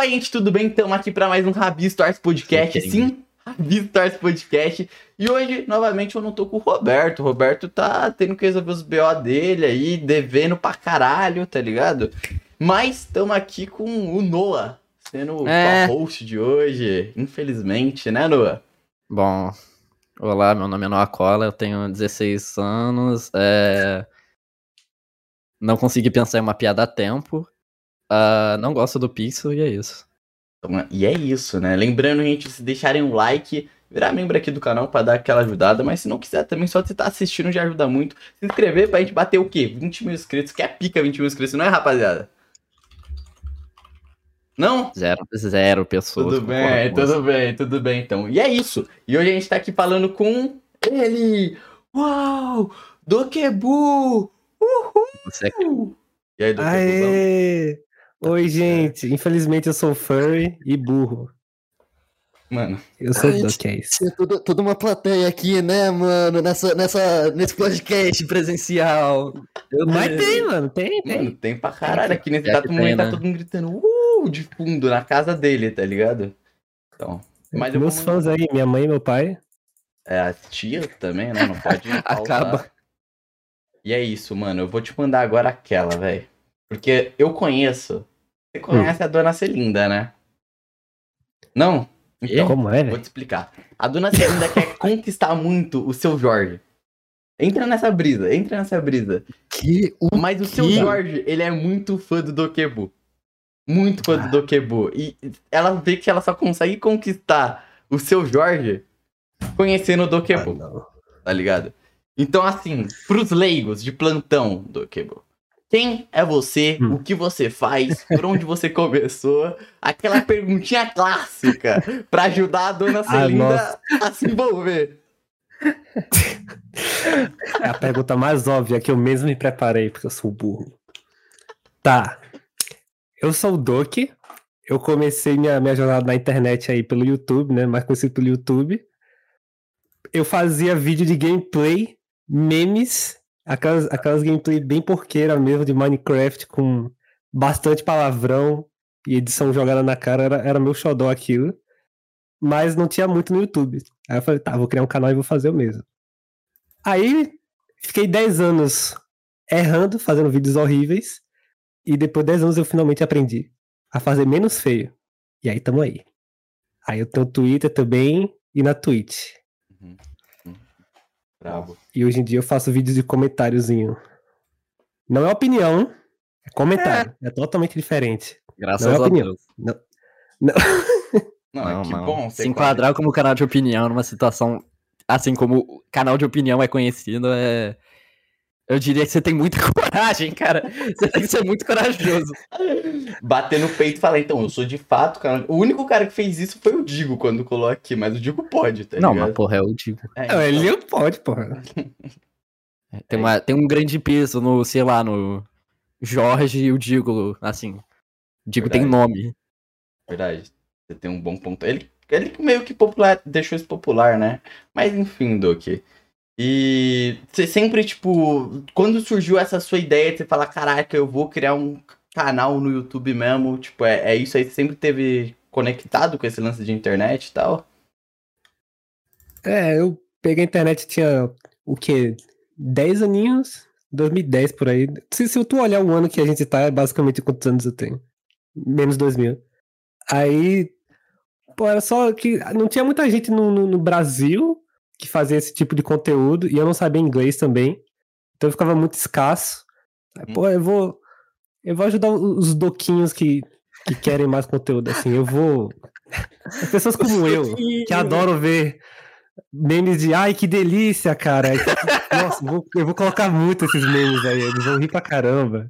Opa, gente, tudo bem? Estamos aqui para mais um Rabi Stars Podcast. Sim, Rabi Stars Podcast. E hoje, novamente, eu não tô com o Roberto. O Roberto tá tendo que resolver os BO dele aí, devendo pra caralho, tá ligado? Mas estamos aqui com o Noah, sendo É. o host de hoje. Infelizmente, né, Noah? Bom, olá, meu nome é Noah Cola, eu tenho 16 anos, é... não consegui pensar em uma piada a tempo, ah, não gosto do Pixel e é isso. E é isso, né? Lembrando, gente, se deixarem um like, virar membro aqui do canal pra dar aquela ajudada, mas se não quiser também, só você tá assistindo já ajuda muito. Se inscrever pra gente bater o quê? 20 mil inscritos, que é pica 20 mil inscritos, não é, rapaziada? Não? Zero, zero pessoas. Tudo bem, tudo bem, tudo bem, então. E é isso. E hoje a gente tá aqui falando com ele. Uau! Dokebu! Você é Uhul! E aí, Dokebu? Aê! Oi, gente. Infelizmente eu sou furry e burro. Mano, Eu sou do que é isso. Tinha toda, toda uma plateia aqui, né, mano? Nessa, nessa, nesse podcast presencial. Eu Mas tem, mano. Tem, tem. Mano, tem pra caralho aqui nesse exato que momento, tá né? todo mundo gritando uh, de fundo na casa dele, tá ligado? Então, mas eu Meus vou- fãs aí, minha mãe e meu pai. É, a tia também, né? Não pode. Acaba. E é isso, mano. Eu vou te mandar agora aquela, velho. Porque eu conheço. Você conhece a dona Celinda, né? Não? Então, Como é, vou te explicar. A dona Celinda quer conquistar muito o seu Jorge. Entra nessa brisa, entra nessa brisa. Que o Mas o seu que? Jorge, ele é muito fã do Dokebu. Muito fã Ah. do Dokebu. E ela vê que ela só consegue conquistar o seu Jorge conhecendo o Ah, Dokebu, não. tá ligado? Então, assim, pros leigos de plantão, Dokebu. Quem é você? Hum. O que você faz? Por onde você começou? Aquela perguntinha clássica pra ajudar a dona Ah, Celinda a se envolver. É a pergunta mais óbvia que eu mesmo me preparei, porque eu sou burro. Tá. Eu sou o Doki. Eu comecei minha, minha jornada na internet aí pelo YouTube, né? Mais conhecido pelo YouTube. Eu fazia vídeo de gameplay, memes, aquelas, aquelas gameplay bem porqueira mesmo de Minecraft com bastante palavrão e edição jogada na cara. Era, era meu xodó aquilo. Mas não tinha muito no YouTube. Aí eu falei, tá, vou criar um canal e vou fazer o mesmo. Aí fiquei 10 anos errando, fazendo vídeos horríveis. E depois de 10 anos eu finalmente aprendi a fazer menos feio. E aí tamo aí. Aí eu tenho Twitter também e na Twitch. Bravo. E hoje em dia eu faço vídeos de comentáriozinho. Não é opinião, é comentário. É, totalmente diferente. Graças Não é a opinião. Deus. Não, Não, é que não. bom. Se enquadrar como canal de opinião numa situação assim como o canal de opinião é conhecido, é. Eu diria que você tem muita coragem, cara. Você tem que ser muito corajoso. bater no peito e falar, então, eu sou de fato, cara. O único cara que fez isso foi o Digo quando colou aqui, mas o Digo pode, tá não, ligado? mas porra, é o digo. É, ele então, não pode, porra. Tem, uma, tem um grande peso no, sei lá, no Jorge e o Digo, assim. O Digo tem Verdade. nome. Verdade. Você tem um bom ponto. Ele, ele meio que popular, deixou isso popular, né? Mas enfim, Doki. E você sempre, tipo, quando surgiu essa sua ideia de você falar, caraca, eu vou criar um canal no YouTube mesmo, tipo, é, é isso aí, você sempre teve conectado com esse lance de internet e tal? É, eu peguei a internet, tinha o quê? 10 aninhos? 2010 por aí. Se, se tu olhar o ano que a gente tá, é basicamente quantos anos eu tenho. Menos 2000. Aí, pô, era só que não tinha muita gente no, no, no Brasil que fazia esse tipo de conteúdo e eu não sabia inglês também. Então ficava muito escasso. Aí, pô, eu vou. Eu vou ajudar os doquinhos que, que querem mais conteúdo, assim. Eu vou. As pessoas como eu, que adoram ver memes de ai que delícia, cara. Nossa, eu vou, eu vou colocar muito esses memes aí, eles vão rir pra caramba.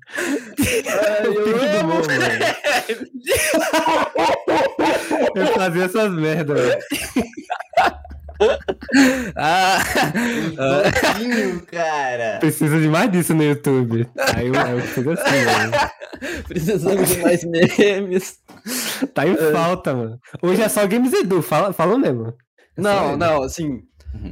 Eu fico do bom. Eu fazia essas merdas, velho. Ah, Doquinho, cara! Precisa de mais disso no YouTube. Aí eu, eu fiz assim, velho. precisamos de mais memes. Tá em falta, mano. Hoje é só Games Edu, fala, fala mesmo. É Não, ele. não, assim.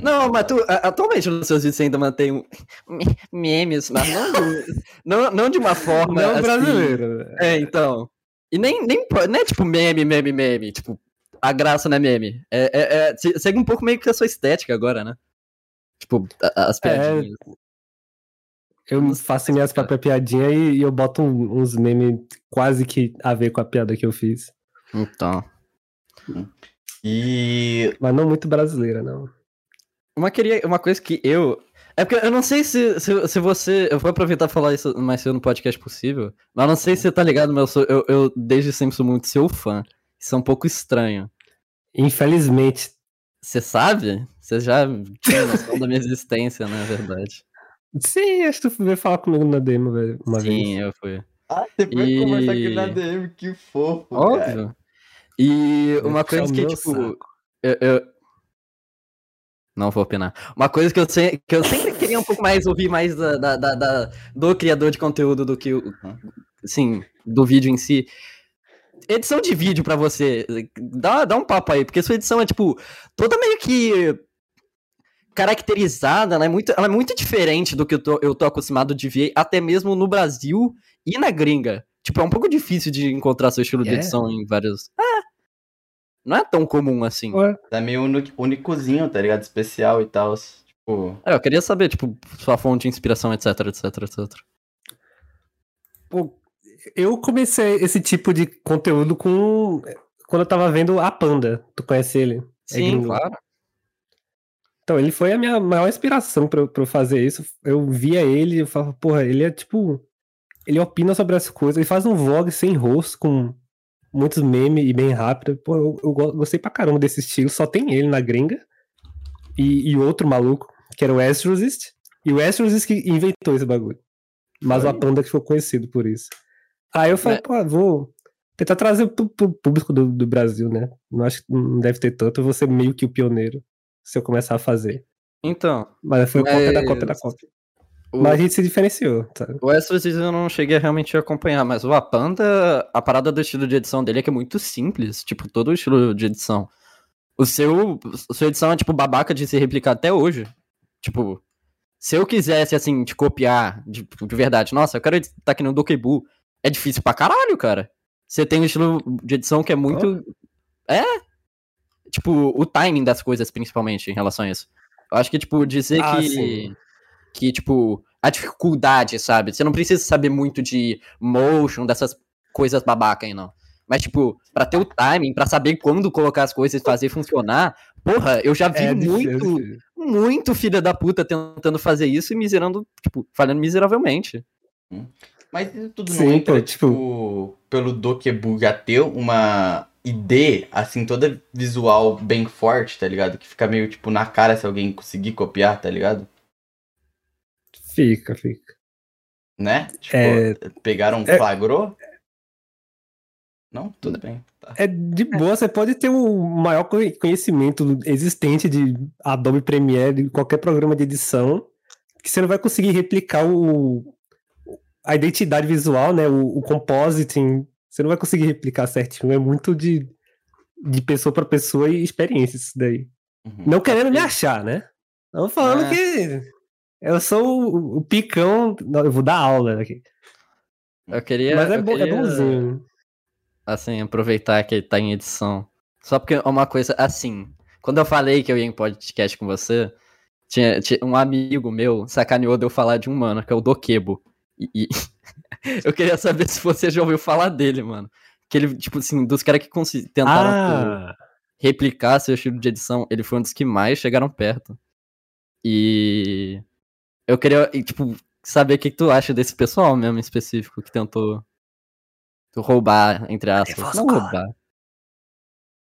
Não, mas tu, atualmente nos seus vídeos você ainda mantém um- me- memes, mas não, de- não, não de uma forma. Não assim- brasileiro. É, então. E nem, nem, não é tipo meme, meme, meme. Tipo, a graça não é meme. É, é, é- se- segue um pouco meio que a sua estética agora, né? Tipo, a- as piadinhas. Eu faço minhas próprias piadinhas e, e eu boto um- uns memes quase que a ver com a piada que eu fiz. Então. E. Mas não muito brasileira, não. Uma, queria, uma coisa que eu. É porque eu não sei se, se, se você. Eu vou aproveitar e falar isso mais cedo no podcast possível. Mas eu não sei se você tá ligado, mas eu, sou, eu, eu desde sempre sou muito seu fã. Isso é um pouco estranho. Infelizmente. Você sabe? Você já tinha noção da minha existência, na verdade. Sim, acho que tu veio falar comigo na velho, uma vez. Sim, eu fui. Ah, você foi E- conversar aqui na DM, que fofo. Cara. Óbvio. E uma Puxar coisa que, tipo. Eu, eu- Não vou opinar. Uma coisa que eu, sei, que eu sempre queria um pouco mais ouvir mais da, da- da- da- do criador de conteúdo do que o. Sim, do vídeo em si. Edição de vídeo pra você. Dá, dá um papo aí, porque sua edição é, tipo, toda meio que caracterizada, ela é muito, ela é muito diferente do que eu tô, eu tô acostumado de ver, até mesmo no Brasil e na gringa. Tipo, é um pouco difícil de encontrar seu estilo de É? edição em vários. É. Não é tão comum assim. Ué, Tá meio uni- unicozinho, tá ligado? Especial e tal. Tipo. É, eu queria saber, tipo, sua fonte de inspiração, etc, etc, etc. pô, eu comecei esse tipo de conteúdo com. Quando eu tava vendo a Panda. Tu conhece ele? Sim, gringo. claro. Então, ele foi a minha maior inspiração pra, eu- pra eu fazer isso. Eu via ele eu falava, porra, ele é tipo. Ele opina sobre as coisas, ele faz um vlog sem rosto, com muitos memes e bem rápido. Pô, eu, eu go- gostei pra caramba desse estilo. Só tem ele na gringa. E, e outro maluco, que era o Astrozyst. E o Astrozyst que inventou esse bagulho. Mas Foi. o Panda que ficou conhecido por isso. Aí eu falei, É. pô, vou tentar trazer pro, pro público do, do Brasil, né? Não acho que não deve ter tanto, eu vou ser meio que o pioneiro se eu começar a fazer. Então, Mas foi cópia da cópia da cópia. o, Mas a gente se diferenciou, tá? o Astros eu não cheguei a realmente acompanhar, mas o Apanda, a parada do estilo de edição dele é que é muito simples, tipo, todo o estilo de edição. O seu, a sua edição é, tipo, babaca de se replicar até hoje. Tipo, se eu quisesse, assim, te copiar de, de verdade, nossa, eu quero editar aqui no Dokebu, é difícil pra caralho, cara. Você tem um estilo de edição que é muito... É? Tipo, o timing das coisas, principalmente, em relação a isso. Eu acho que, tipo, dizer Ah, que... sim. Que, tipo, a dificuldade, sabe? Você não precisa saber muito de motion, dessas coisas babaca aí, não. Mas, tipo, pra ter o timing, pra saber quando colocar as coisas e fazer funcionar, porra, eu já vi É muito, é difícil. muito filha da puta tentando fazer isso e miserando, tipo, falhando miseravelmente. Mas isso tudo Sim, não entra, pô, tipo, pelo Dokebu já ter uma ideia, assim, toda visual bem forte, tá ligado? Que fica meio, tipo, na cara se alguém conseguir copiar, tá ligado? Fica, fica. Né? Tipo, É- pegaram, é- flagrou? Não? Tudo bem. Tá. É de boa, você pode ter o maior conhe- conhecimento existente de Adobe Premiere, de qualquer programa de edição, que você não vai conseguir replicar o, a identidade visual, né? O, o compositing, você não vai conseguir replicar certinho. É muito de, de pessoa para pessoa e experiência isso daí. Uhum. Não querendo me achar, né? Não falando É. que eu sou o, o picão. Não, eu vou dar aula aqui. Eu queria. Mas é, bom, é queria, bonzinho. Assim, aproveitar que ele tá em edição. Só porque é uma coisa, assim, quando eu falei que eu ia em podcast com você, tinha, tinha um amigo meu sacaneou de eu falar de um mano, que é o Dokebo. E, e eu queria saber se você já ouviu falar dele, mano. Que ele, tipo assim, dos caras que tentaram Ah, replicar seu estilo de edição, ele foi um dos que mais chegaram perto. E eu queria, tipo, saber o que, que tu acha desse pessoal mesmo em específico que tentou roubar, entre aspas. nervoso, Não roubar.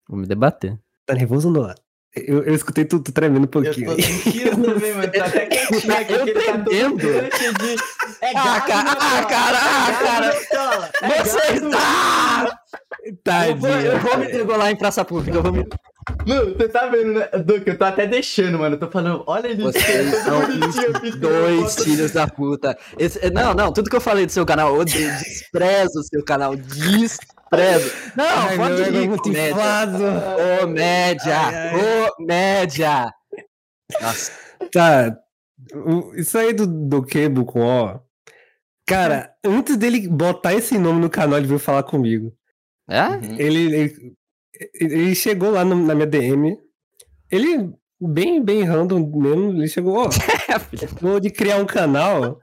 Vou me debater. tá nervoso não? Eu, eu escutei tu, tu tremendo um Eu pouquinho. tô sentindo também, mano. Tá até quietinho aqui, Eu que ele tá todo de... É Ah, gato, cara, ah, cara, ah, É cara. gato, Cartola. É Você gato. está! Eu vou, eu vou me Tadinho. degolar em praça pública. Eu vou me... Mano, você tá vendo, né? Duque, eu tô até deixando, mano. Eu tô falando, olha ele. Vocês são dois filhos da puta. Esse- não, não, tudo que eu falei do seu canal, eu odeio, desprezo o seu canal, desprezo. Não, Ai, pode é ir, muito comédia. inflado. Comédia, Ai, comédia. Nossa, Tá. Isso aí do, do Kebo com O. Cara, antes dele botar esse nome no canal, ele veio falar comigo. É? Uhum. Ele, ele, ele chegou lá no- na minha DM. Ele, bem, bem random mesmo, ele chegou, ó, vou de criar um canal.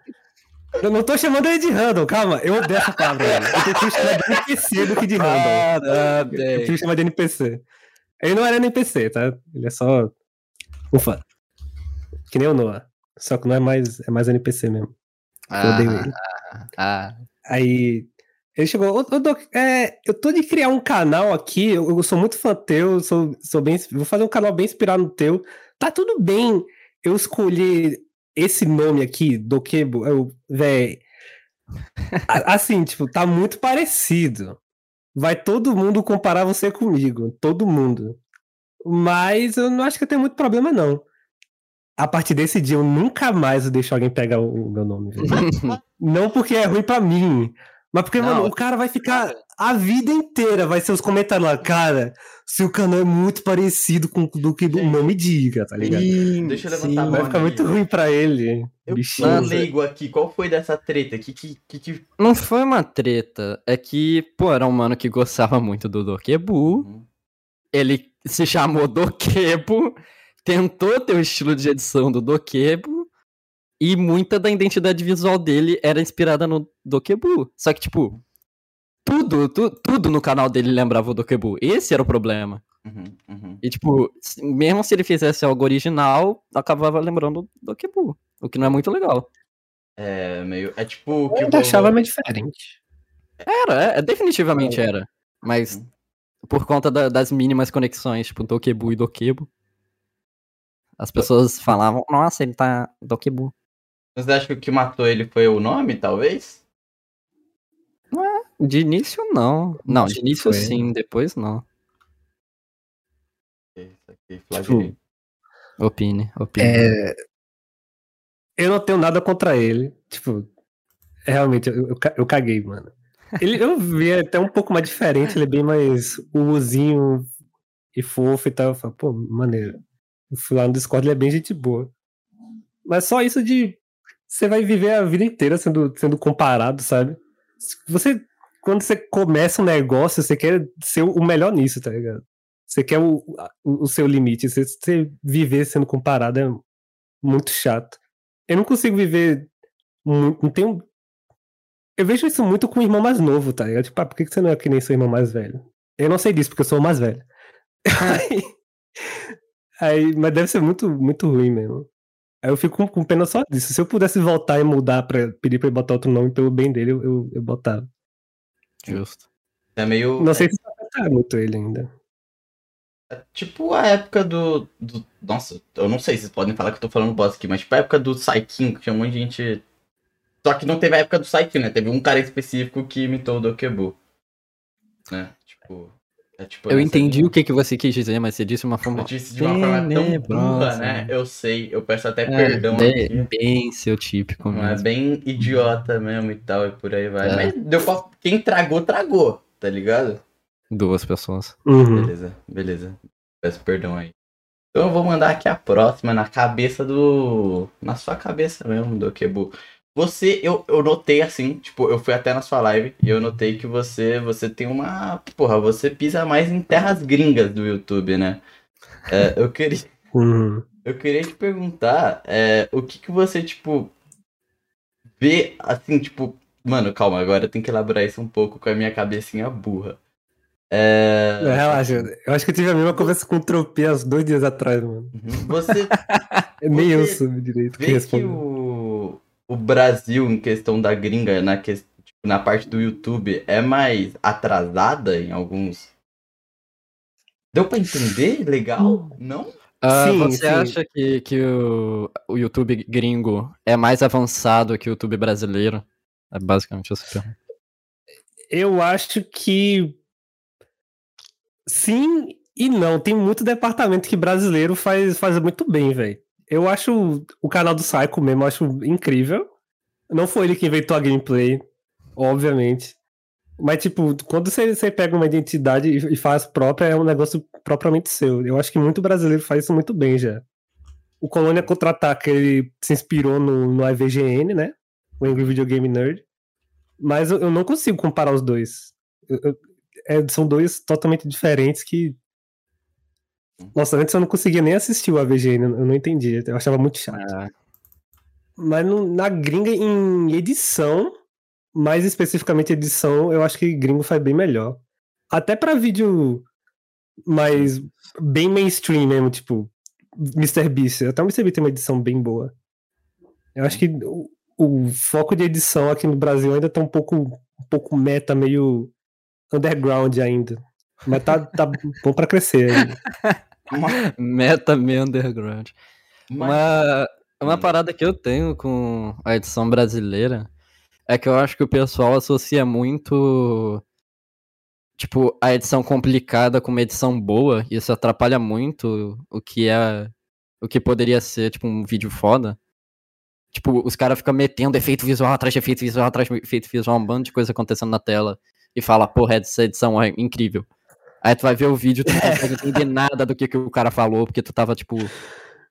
Eu não tô chamando ele de random, calma, eu odeio essa palavra. velho. Eu prefiro chamar de NPC do que de random. Eu prefiro chamar de NPC. Ele não era NPC, tá? Ele é só um fã. Que nem o Noah. Só que não é mais, é mais NPC mesmo. Eu odeio ele. ah, Aí ele chegou, ô, ô, Doc, é, eu tô de criar um canal aqui, eu, eu sou muito fã teu, sou, sou bem, vou fazer um canal bem inspirado no teu. Tá tudo bem eu escolher esse nome aqui, Dokebo, eu, véi. Assim, tipo, tá muito parecido. Vai todo mundo comparar você comigo, todo mundo. Mas eu não acho que eu tenho muito problema, não. A partir desse dia, eu nunca mais deixo alguém pegar o, o meu nome. Não porque é ruim pra mim, mas porque, Não. mano, o cara vai ficar a vida inteira, vai ser os comentários lá, cara, seu canal é muito parecido com o do que do não me diga, tá ligado? Deixa eu levantar a Vai ficar muito ruim pra ele. Eu Bichinho. leigo aqui, qual foi dessa treta? Que, que, que, que... Não foi uma treta. É que, pô, era um mano que gostava muito do Dokebu. Uhum. Ele se chamou Dokebu, tentou ter o estilo de edição do Dokebu. E muita da identidade visual dele era inspirada no Dokebu. Só que, tipo, tudo, tu- tudo no canal dele lembrava o Dokebu. Esse era o problema. Uhum, uhum. E, tipo, mesmo se ele fizesse algo original, acabava lembrando o Dokebu. O que não é muito legal. É meio. É tipo. Eu ainda achava mais diferente. Era, é, definitivamente era. Mas Uhum. por conta da- das mínimas conexões, tipo Dokebu e Dokebo, as pessoas falavam, nossa, ele tá Dokebu. Você acha que o que matou ele foi o nome, talvez? De início, não. Não, de início foi. sim, depois não. Isso aqui, flagrei. Opine, opine. É, eu não tenho nada contra ele. Tipo, realmente, eu, eu, eu caguei, mano. Ele, eu vi até um pouco mais diferente, ele é bem mais uvuzinho e fofo e tal. Eu falo, pô, maneiro. Eu fui lá no Discord, ele é bem gente boa. Mas só isso de. Você vai viver a vida inteira sendo, sendo comparado, sabe? Você. Quando você começa um negócio, você quer ser o melhor nisso, tá ligado? Você quer o, o, o seu limite. Você, você viver sendo comparado é muito chato. Eu não consigo viver. Não tenho. Eu vejo isso muito com o irmão mais novo, tá ligado? Tipo, ah, por que você não é que nem seu irmão mais velho? Eu não sei disso, porque eu sou o mais velho. aí, aí- mas deve ser muito, muito ruim mesmo. Aí eu fico com, com pena só disso. Se eu pudesse voltar e mudar pra pedir pra ele botar outro nome pelo bem dele, eu, eu, eu botava. Justo. É meio. Não sei se vai afetar muito ele ainda. É tipo a época do, do- Nossa, eu não sei se vocês podem falar que eu tô falando bosta aqui, mas tipo a época do Saikin, que tinha um monte de gente. Só que não teve a época do Saikin, né? Teve um cara específico que imitou o Dokebu. Né? Tipo. É tipo Eu entendi linha. o que, que você quis dizer, mas você disse de uma forma Eu disse de uma forma tão burra, né? Eu sei, eu peço até É, perdão bem, aqui. bem seu típico Não é mesmo. bem idiota mesmo e tal, e por aí vai. É. Mas deu pra... quem tragou, tragou, tá ligado? Duas pessoas. Uhum. Beleza, beleza. Peço perdão aí. Então eu vou mandar aqui a próxima na cabeça do. Na sua cabeça mesmo, do Kebu. Você, eu, eu notei assim, tipo, eu fui até na sua live e eu notei que você, você tem uma. Porra, você pisa mais em terras gringas do YouTube, né? É, eu queria. Uhum. Eu queria te perguntar é, o que que você, tipo, vê, assim, tipo... Mano, calma, agora eu tenho que elaborar isso um pouco com a minha cabecinha burra. É... Não, Relaxa, eu acho que eu tive a mesma conversa com o Tropê há dois dias atrás, mano. Uhum. Você Nem eu Você soube direito que responder. O, Brasil, em questão da gringa, na, que, tipo, na parte do YouTube, é mais atrasada em alguns... Deu pra entender? Legal? Não? Ah, Sim, você sim. acha que, que o, o YouTube gringo é mais avançado que o YouTube brasileiro? É basicamente essa pergunta. Eu acho que sim e não. Tem muito departamento que brasileiro faz, faz muito bem, velho. Eu acho o canal do Psycho mesmo, eu acho incrível. Não foi ele que inventou a gameplay, obviamente. Mas, tipo, quando você, você pega uma identidade e, faz própria, é um negócio propriamente seu. Eu acho que muito brasileiro faz isso muito bem já. O Colônia Contra-Ataque, ele se inspirou no, no IVGN, né? O Angry Video Game Nerd. Mas eu, eu não consigo comparar os dois. Eu- eu- é, são dois totalmente diferentes que. Nossa, antes eu não conseguia nem assistir o AVG, eu não entendia, eu achava muito chato. É, Mas no- na gringa, em edição, mais especificamente edição, eu acho que gringo faz bem melhor. Até pra vídeo mais bem mainstream mesmo, tipo Mr. Beast. Até o Mr. Beast tem uma edição bem boa. Eu acho que o, o foco de edição aqui no Brasil ainda tá um pouco, um pouco meta, meio underground ainda. Mas tá, tá bom pra crescer ainda. meta meio underground. Mas- Uma, uma Hum. parada que eu tenho com a edição brasileira é que eu acho que o pessoal associa muito, tipo, a edição complicada com uma edição boa, e isso atrapalha muito o que é, o que poderia ser, tipo, um vídeo foda. Tipo, os caras ficam metendo efeito visual atrás de efeito visual atrás de efeito visual, um bando de coisa acontecendo na tela, e fala, porra, essa edição é incrível. Aí tu vai ver o vídeo, tu não consegue entender nada do que, que o cara falou, porque tu tava, tipo,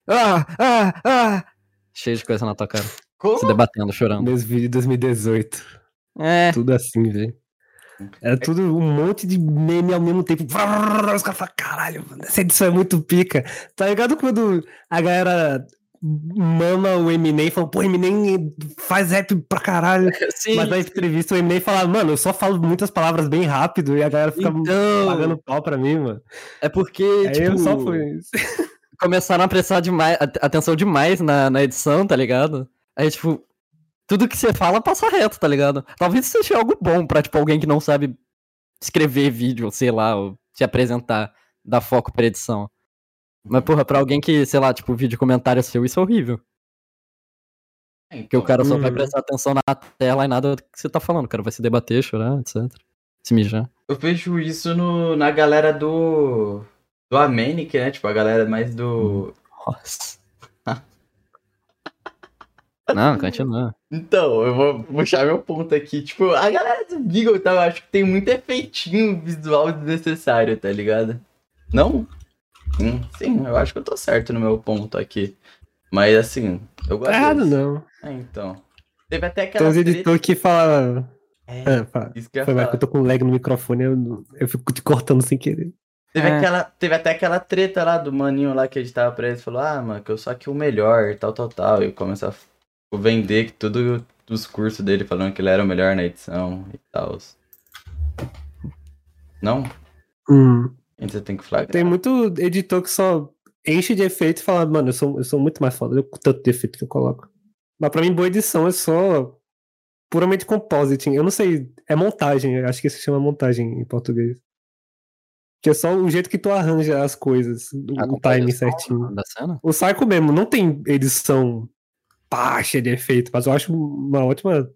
ah, ah, ah, cheio de coisa na tua cara. Como? Se debatendo, chorando. Meus vídeos de 2018. É, Tudo assim, velho. Era tudo um monte de meme ao mesmo tempo. Os caras falam, caralho, mano, essa edição é muito pica. Tá ligado quando a galera mama o Eminem e fala, pô, Eminem faz rap pra caralho. sim. Mas na entrevista o Eminem fala, mano, eu só falo muitas palavras bem rápido e a galera fica Então, pagando pau pra mim, mano. é porque, Aí tipo, eu só fui. começaram a prestar demais, at- atenção demais na, na edição, tá ligado? Aí, tipo, tudo que você fala passa reto, tá ligado? Talvez seja algo bom pra, tipo, alguém que não sabe escrever vídeo, sei lá, ou se apresentar, dar foco pra edição. Mas, porra, pra alguém que, sei lá, tipo, vídeo comentário seu, isso é horrível. É, Porque o cara só vai Uhum. prestar atenção na tela e nada do que você tá falando. O cara vai se debater, chorar, etc. Se mijar. Eu vejo isso no, na galera do. Do Amenic, né? Tipo, a galera mais do. Nossa. Não, continua. Então, eu vou puxar meu ponto aqui. Tipo, a galera do Beagle, tá? Eu acho que tem muito efeitinho visual desnecessário, tá ligado? Não? Hum, sim, eu acho que eu tô certo no meu ponto aqui. Mas assim, eu gosto. Errado, deles. não. É, então. Teve até Tem aquela. uns treta- editores que falam. É, É, fala. isso que eu Foi mais falar. que eu tô com lag no microfone, eu, eu fico te cortando sem querer. Teve, É. aquela, teve até aquela treta lá do maninho lá que editava pra eles. Falou, ah, mano, que eu sou aqui o melhor, tal, tal, tal. E começou a f- vender que tudo os cursos dele falando que ele era o melhor na edição e tal. Não? Hum. Ainda tem que flagrar. Tem muito editor que só enche de efeito e fala, mano, eu sou, eu sou muito mais foda, eu com tanto de efeito que eu coloco. Mas pra mim, boa edição é só puramente compositing. Eu não sei, é montagem, eu acho que se chama montagem em português. Que é só o jeito que tu arranja as coisas, A o time composição certinho. Da cena? O Psycho mesmo não tem edição cheia de efeito, mas eu acho uma ótima.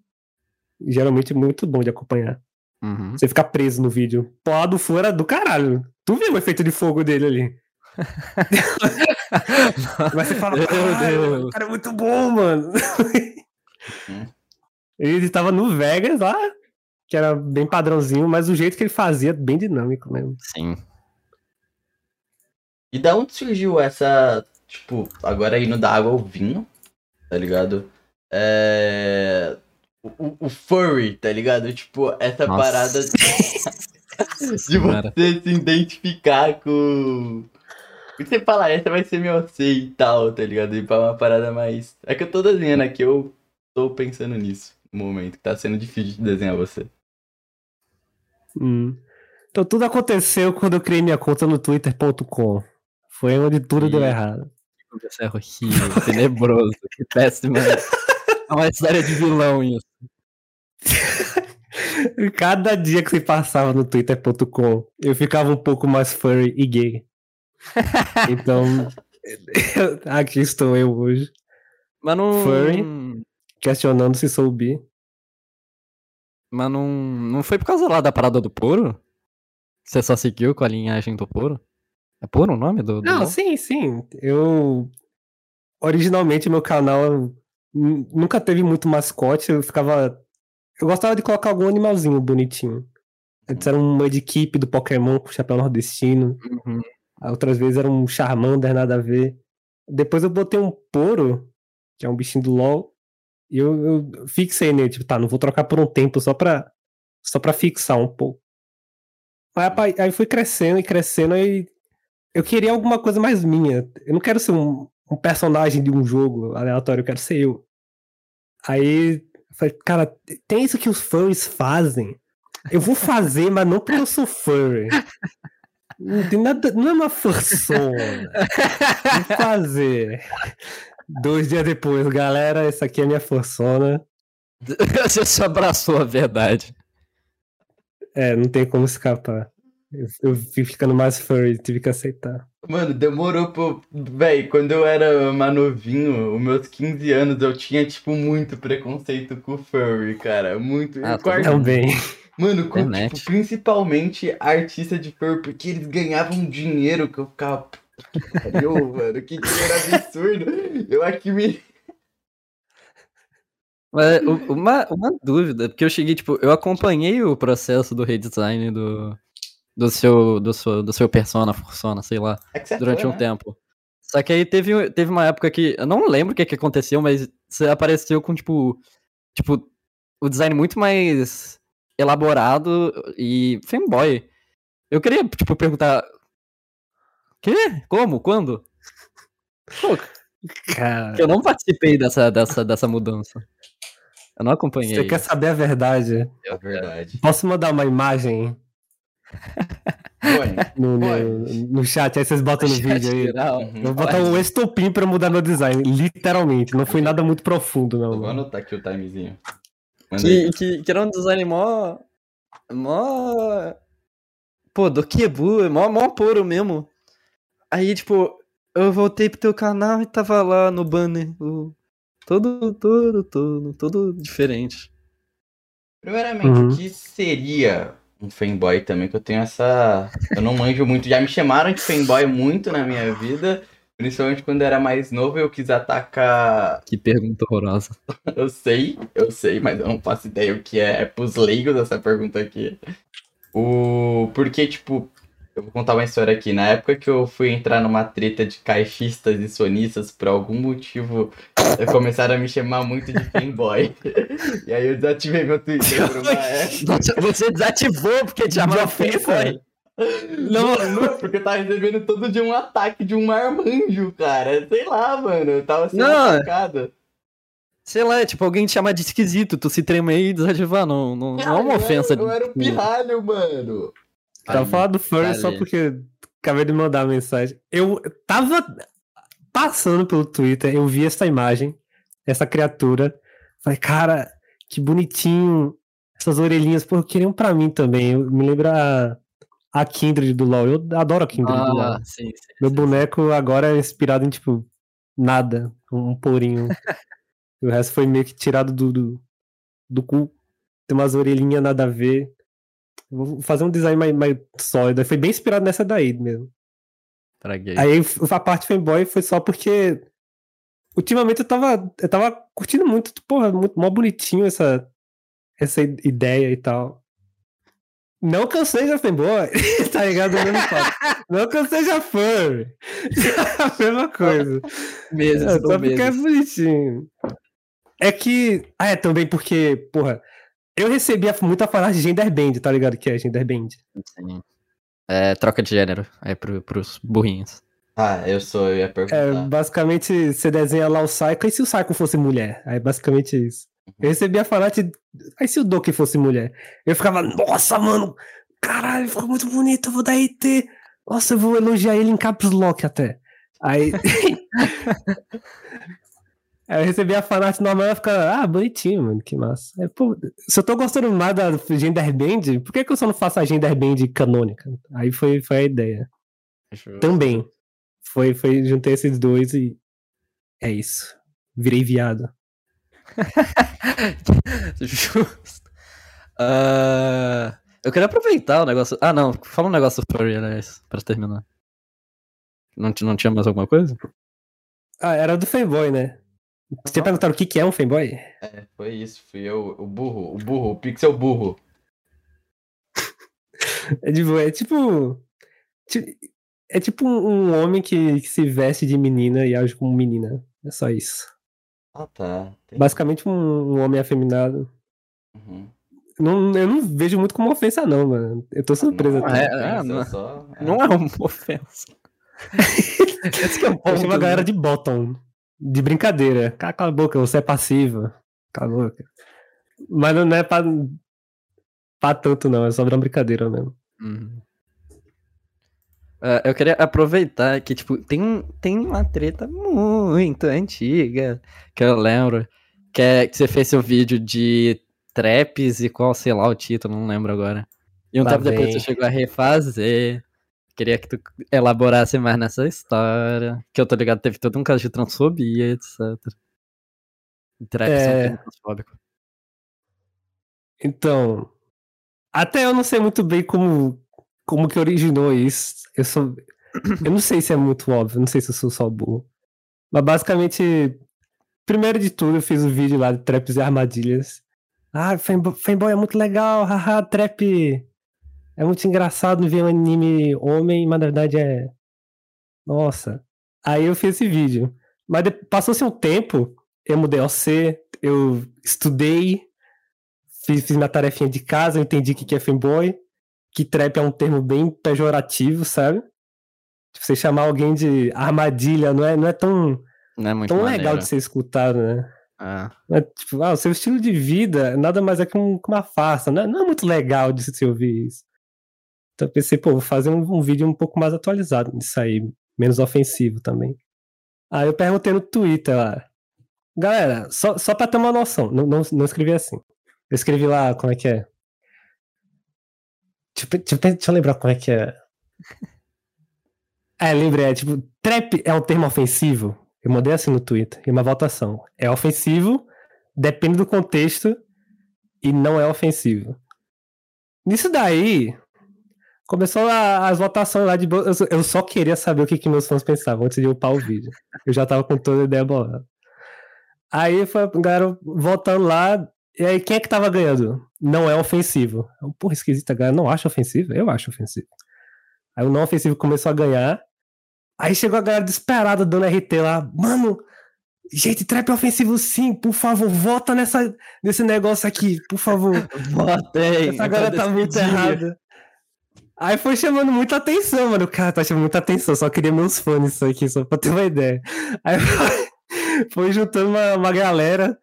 Geralmente muito bom de acompanhar. Uhum. Você ficar preso no vídeo. Pô, lá do Fu era do caralho. Tu viu o efeito de fogo dele ali? Mas você fala, Deus. o cara é muito bom, mano. Hum. ele tava no Vegas lá, que era bem padrãozinho, mas o jeito que ele fazia, bem dinâmico mesmo. Sim. E da onde surgiu essa, tipo, agora indo da água ao vinho, tá ligado? É... O, o- o furry, tá ligado? Tipo, essa Nossa. parada de você se identificar com... E você fala, essa vai ser meu C e tal, tá ligado? E pra uma parada mais... É que eu tô desenhando aqui, eu tô pensando nisso no momento, que tá sendo difícil de desenhar você. Hum. Então tudo aconteceu quando eu criei minha conta no twitter.com. Foi onde tudo deu Ih. errado. Isso é horrível, tenebroso, que péssimo. É uma história de vilão isso. Cada dia que se passava no twitter.com, eu ficava um pouco mais furry e gay. Então, aqui estou eu hoje, Mas não. Furry? questionando se sou bi. Mas não. Não foi por causa lá da parada do Poro? Você só seguiu com a linhagem do Poro? É Poro o nome do. do Não, LOL? sim, sim. Eu. Originalmente, meu canal nu- nunca teve muito mascote. Eu ficava. Eu gostava de colocar algum animalzinho bonitinho. Antes era um Mudkip do Pokémon com chapéu nordestino. Uhum. Outras vezes era um Charmander, nada a ver. Depois eu botei um Poro, que é um bichinho do LoL. E eu, eu fixei nele. Tipo, tá, não vou trocar por um tempo só pra, só pra fixar um pouco. Aí, aí fui crescendo e crescendo e eu queria alguma coisa mais minha. Eu não quero ser um, um personagem de um jogo aleatório, eu quero ser eu. Aí eu falei, cara, tem isso que os furries fazem. Eu vou fazer, mas não porque eu sou furry. Não tem nada, não é uma fursona. Vou fazer. Dois dias depois, galera, essa aqui é a minha fursona. Você só abraçou a verdade. É, não tem como escapar. Eu, fui ficando mais furry, tive que aceitar. Mano, demorou pro. Véi, quando eu era mais novinho, os meus 15 anos, eu tinha, tipo, muito preconceito com furry, cara. Muito. Ah, ar- Também. Mano, com, tipo, principalmente artista de furry, porque eles ganhavam dinheiro que eu ficava. "Puta que pariu, mano, que dinheiro absurdo. Eu aqui me. Mas uma, uma dúvida, porque eu cheguei, tipo, eu acompanhei o processo do redesign do, do, seu, do, seu, do seu persona, fursona, sei lá, É durante um né? tempo. Só que aí teve, teve uma época que, eu não lembro o que, que aconteceu, mas você apareceu com, tipo, tipo, o design muito mais elaborado e fanboy. Eu queria, tipo, perguntar, quê? Como? Quando? Pô, Cara, eu não participei dessa, dessa, dessa mudança. Eu não acompanhei. você quer saber a verdade? É verdade. Posso mandar uma imagem Põe. no, no, no chat? Aí vocês botam no Chat vídeo aí. geral. Uhum. Eu vou botar um estopim pra mudar meu design. Literalmente. Não foi nada muito profundo, não. Vou anotar aqui o timezinho. Que, que, que era um design mó. mó. Pô, do Kebu, mó, mó puro mesmo. Aí, tipo, eu voltei pro teu canal e tava lá no banner. O... Todo, todo, todo, todo diferente. Primeiramente, Uhum. o que seria um fanboy também? Que eu tenho essa. Eu não manjo muito. Já me chamaram de fanboy muito na minha vida. Principalmente quando eu era mais novo, eu quis atacar. Que pergunta horrorosa. Eu sei, eu sei, mas eu não faço ideia o que é. É pros leigos essa pergunta aqui. O. Porque, tipo. Eu vou contar uma história aqui. Na época que eu fui entrar numa treta de caixistas e sonistas, por algum motivo, começaram a me chamar muito de fanboy. e aí eu desativei meu Twitter por uma época. Você desativou porque te ofensa? fanboy. Não, não, porque eu tava recebendo todo dia um ataque de um marmanjo, cara. Sei lá, mano. Eu tava sendo Não. atacado. Sei lá, tipo, alguém te chamar de esquisito, tu se tremer e desativar. Não, não, não é uma ofensa. Eu era um pirralho, mano. Tava falando do furry Tá só porque acabei de mandar a mensagem. Eu tava passando pelo Twitter, eu vi essa imagem, essa criatura. Falei, cara, que bonitinho. Essas orelhinhas, pô, eu queria um pra mim também. Eu, me lembra a, a Kindred do LoL. Eu adoro a Kindred do LoL. Ah, sim, sim. Meu sim, boneco agora é inspirado em, tipo, nada. Um porinho. O resto foi meio que tirado do, do, do cu. Tem umas orelhinhas nada a ver. Vou fazer um design mais, mais sólido. Foi bem inspirado nessa daí mesmo. Traguei. Aí a parte fanboy foi só porque. Ultimamente eu tava, eu tava curtindo muito, porra, muito mó bonitinho essa, essa ideia e tal. Não eu seja fanboy, tá ligado? Mesmo. Não eu seja fã. a mesma coisa. Meses, É, só porque é bonitinho. É que. Ah, é também porque, porra, eu recebia muita falar de genderband, tá ligado? Que é genderband. Sim. É, troca de gênero. É pro, pros burrinhos. Ah, eu sou, eu ia É, perguntar. basicamente, você desenha lá o Psycho, e se o Psycho fosse mulher? Aí, basicamente isso. Eu recebia falar de. Aí, se o Doki fosse mulher? Eu ficava, nossa, mano, caralho, ficou muito bonito, eu vou dar IT. Nossa, eu vou elogiar ele em caps lock até. Aí. Aí eu recebia a fanart normal e ficava, ah, bonitinho, mano, que massa. Aí, pô, se eu tô gostando mais da Genderband, por que, que eu só não faço a Genderband canônica? Aí foi, foi a ideia. Também. Foi, foi, juntei esses dois e. É isso. Virei viado. Justo. Ah, eu queria aproveitar o negócio. Ah, não. Fala um negócio do Furry, aliás, pra terminar. Não, não tinha mais alguma coisa? Ah, era do fanboy, né? Você perguntaram o que, que é um fanboy? É, foi isso, fui eu, o burro, o burro, o pixel burro. É tipo. É tipo, ti- é tipo um, um homem que, que se veste de menina e age como menina. É só isso. Ah, tá. Tem- Basicamente um, um homem afeminado. Uhum. não, eu não vejo muito como ofensa, não, mano. Eu tô surpreso Não, até. é, ofensa, é, não- só- é. Não é uma ofensa. Esse que é o Eu ponto. chamo a né? galera de bottom. De brincadeira. Cala a boca, você é passiva. Cala a boca. Mas não é pra, pra tanto, não. É só uma brincadeira mesmo. Uhum. Ah, eu queria aproveitar que, tipo, tem, tem uma treta muito antiga que eu lembro, que é que você fez seu vídeo de traps e qual, sei lá, o título, não lembro agora. E um Lá tempo depois você chegou a refazer. Queria que tu elaborasse mais nessa história. Que eu tô ligado, teve todo um caso de transfobia, etc. Traps é. Então, até eu não sei muito bem como, como que originou isso. Eu sou. Eu não sei se é muito óbvio, não sei se eu sou só burro. Mas basicamente, primeiro de tudo, eu fiz um vídeo lá de traps e armadilhas. Ah, fanboy, fanboy é muito legal, haha, trap é muito engraçado ver um anime homem, mas na verdade é. Nossa. Aí eu fiz esse vídeo. Mas passou-se um tempo, eu mudei OC, eu estudei, fiz, fiz minha tarefinha de casa, eu entendi o que que é fanboy, que trap é um termo bem pejorativo, sabe? Tipo, você chamar alguém de armadilha não é, não é tão, Não é muito tão legal de ser escutado, né? Ah, é, tipo, ah, o seu estilo de vida nada mais é que, um- uma farsa, não é, não é muito legal de se ouvir isso. Então eu pensei, pô, vou fazer um, um vídeo um pouco mais atualizado disso aí, menos ofensivo também. Aí eu perguntei no Twitter lá, galera, só, só pra ter uma noção, não, não, não escrevi assim. Eu escrevi lá, como é que é? Eu pe- deixa, eu lembrar como é que é. É, lembrei, é tipo, trap é um termo ofensivo? Eu mandei assim no Twitter, e uma votação. É ofensivo, depende do contexto, e não é ofensivo. Nisso daí, começou a- as votações lá de. Eu só, eu só queria saber o que, que meus fãs pensavam antes de upar o vídeo. Eu já tava com toda a ideia bolada. Aí foi a galera votando lá, e aí quem é que tava ganhando? Não é ofensivo. Eu, Porra, esquisita, galera não acha ofensivo? Eu acho ofensivo. Aí o não ofensivo começou a ganhar. Aí chegou a galera desesperada dando RT lá. Mano, gente, trap é ofensivo sim, por favor, vota nessa, nesse negócio aqui, por favor. Botei! Essa galera tá muito errada. Aí foi chamando muita atenção, mano. O cara tá chamando muita atenção, só queria meus fãs isso aqui, só pra ter uma ideia. Aí foi, foi juntando uma, uma galera,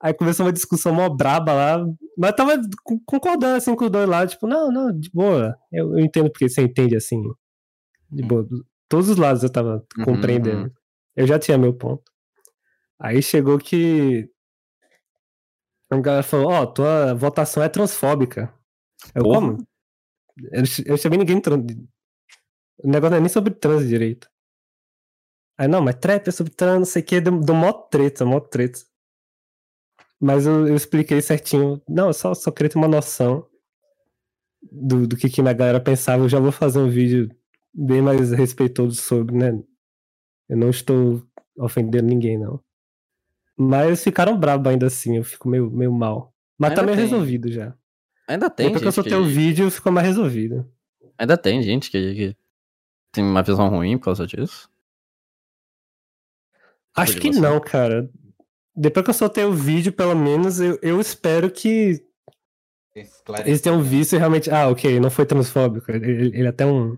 aí começou uma discussão mó braba lá, mas tava co- concordando assim com os dois lados, tipo, não, não, de boa, eu, eu entendo porque você entende assim, de boa. Todos os lados eu tava Uhum, compreendendo. uhum. Eu já tinha meu ponto. Aí chegou que a galera falou, ó, tua votação é transfóbica. Eu, Porra. como? Eu, eu chamei ninguém trans. O negócio não é nem sobre trans direito. Aí, não, mas trap é sobre trans, não sei o que, deu, deu mó treta, mó treta. Mas eu, eu expliquei certinho. Não, eu só, só queria ter uma noção do, do que, que a galera pensava. Eu já vou fazer um vídeo bem mais respeitoso sobre, né? Eu não estou ofendendo ninguém, não. Mas ficaram bravos ainda assim, eu fico meio, meio mal. Mas tá Ainda meio tem. resolvido já. Ainda tem Depois que eu gente soltei o que... vídeo, ficou mais resolvido. Ainda tem gente que, que tem uma visão ruim por causa disso. Acho de que você. não, cara. Depois que eu soltei o vídeo, pelo menos, eu, eu espero que eles tenham visto e realmente. Ah, ok, não foi transfóbico. Ele, ele- é até um,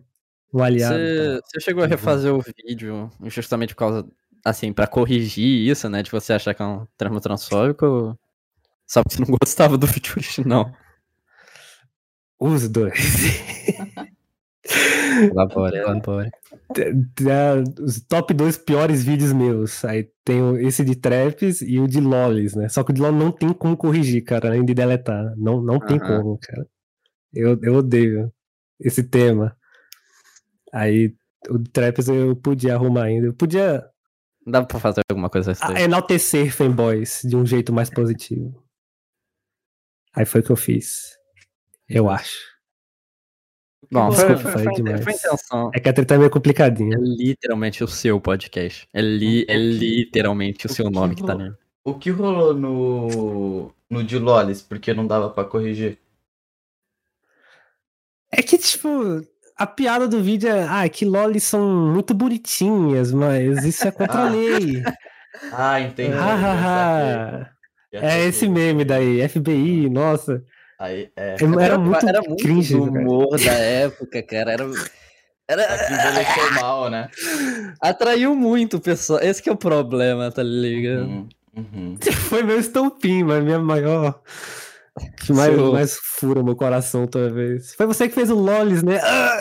um aliado. Você, tá? você chegou a refazer o vídeo justamente por causa, assim, pra corrigir isso, né? De você achar que é um termo transfóbico só porque você não gostava do vídeo original? Os dois. Elabore. Tá, Os top dois piores vídeos meus. Aí tem esse de traps e o de lolis, né? Só que o de lol não tem como corrigir, cara, além de deletar. Não, não tem como, cara. Eu, eu odeio esse tema. Aí o de traps eu podia arrumar ainda. Eu podia Dá pra fazer alguma coisa assim. a- enaltecer fanboys de um jeito mais positivo. Aí foi o que eu fiz. Eu acho. Bom, Desculpa, foi, foi, falei foi, demais. foi intenção. É que a treta é meio É complicadinha. literalmente o seu podcast. É, li, é literalmente o seu nome que tá nele. O que rolou no. no de Lolis, porque não dava pra corrigir? É que, tipo, a piada do vídeo é. Ah, que lolis são muito bonitinhas, mas isso é contra a lei. Ah, entendi. Ha, ha. Já É esse meme daí, FBI, nossa. Aí, é. Era muito era muito cringe, do cara. humor da época, cara. Era, era, Aqui envelheceu mal, né? atraiu muito o pessoal. Esse que é o problema, tá ligado? Uhum, uhum. Foi meu estampim, mas minha maior. Que mais, Seu- mais fura meu coração toda vez. Foi você que fez o Lolis, né? Ah,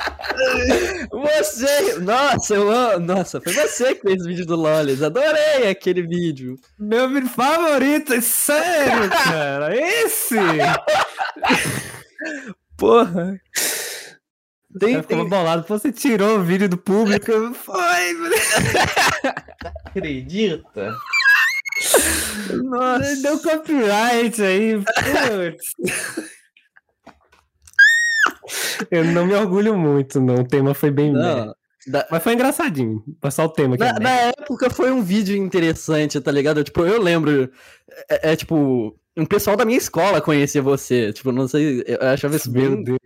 Você! Nossa, eu amo. Nossa, foi você que fez o vídeo do Lolis. Adorei aquele vídeo. meu vídeo favorito, sério, cara. Esse! Porra. Tem, ficava tem... bolado. Você tirou o vídeo do público. Foi, Acredita? Nossa. deu copyright aí. Putz. Eu não me orgulho muito, não. O tema foi bem. Não, da- Mas foi engraçadinho. Só o tema que na, é na época foi um vídeo interessante, tá ligado? Tipo, eu lembro. É, é, tipo. Um pessoal da minha escola conhecia você. Tipo, não sei. Eu achava isso Meu bem, Deus.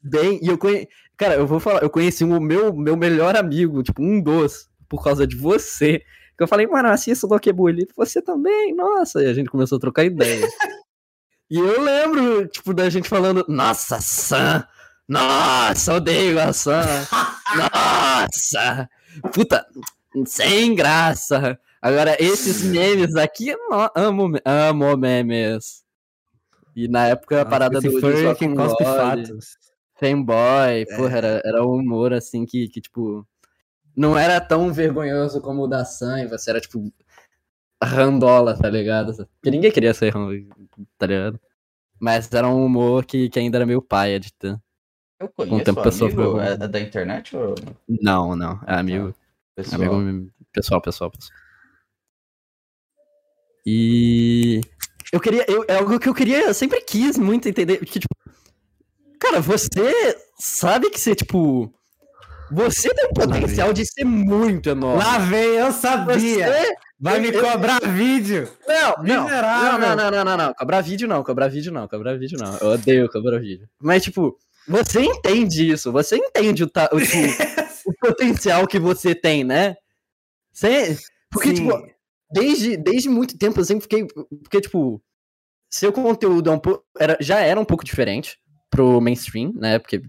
bem. E eu conhe... Cara, eu vou falar, eu conheci o meu, meu melhor amigo, tipo, um dos, por causa de você. Que eu falei, mano, assista o Dokebu. Ele, você também, nossa. E a gente começou a trocar ideia. e eu lembro, tipo, da gente falando, nossa, Sam! Nossa, odeio Sam! Nossa! Puta, sem graça! Agora, esses memes aqui, no- amo, amo memes. E na época a parada do, foi Só que cospe fatos. Fanboy, porra, era, era um humor assim que, que, tipo, não era tão vergonhoso como o da Sam, você era, tipo, randola, tá ligado? Porque ninguém queria ser randola, tá ligado? Mas era um humor que, que ainda era meio paia de ter. Eu Com o conheço tempo o pessoa amigo. É, é da internet ou Não, não, é amigo, pessoal? amigo pessoal, pessoal, pessoal. E eu queria, eu, é algo que eu queria, eu sempre quis muito entender, que tipo, cara, você sabe que você, tipo, você tem um potencial de ser muito enorme. Lá vem, eu sabia. Você... Vai me eu- cobrar vídeo. Não, não, não, Miserável. não, não, não, não, não, cobrar vídeo não, cobrar vídeo não, cobrar vídeo não, eu odeio cobrar vídeo. Mas, tipo, você entende isso, você entende o, ta- o, tipo, o potencial que você tem, né? Você... Porque, Sim. tipo, desde, desde muito tempo eu sempre fiquei. Porque, tipo, seu conteúdo é um pouco, era, já era um pouco diferente pro mainstream, né? Porque.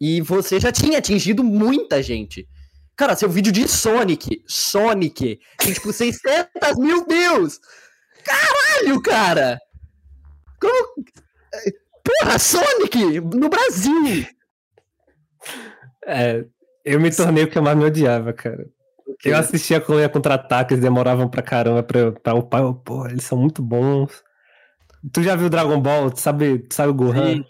E você já tinha atingido muita gente. Cara, seu vídeo de Sonic, Sonic, tem tipo 600 mil views! Caralho, cara! Como. Porra, Sonic! No Brasil! É, eu me tornei o que eu mais me odiava, cara. Eu assistia quando ia contra-ataque, eles demoravam pra caramba pra, pra upar. Eu, Pô, eles são muito bons. Tu já viu Dragon Ball? Tu sabe, tu sabe o Gohan? Sim.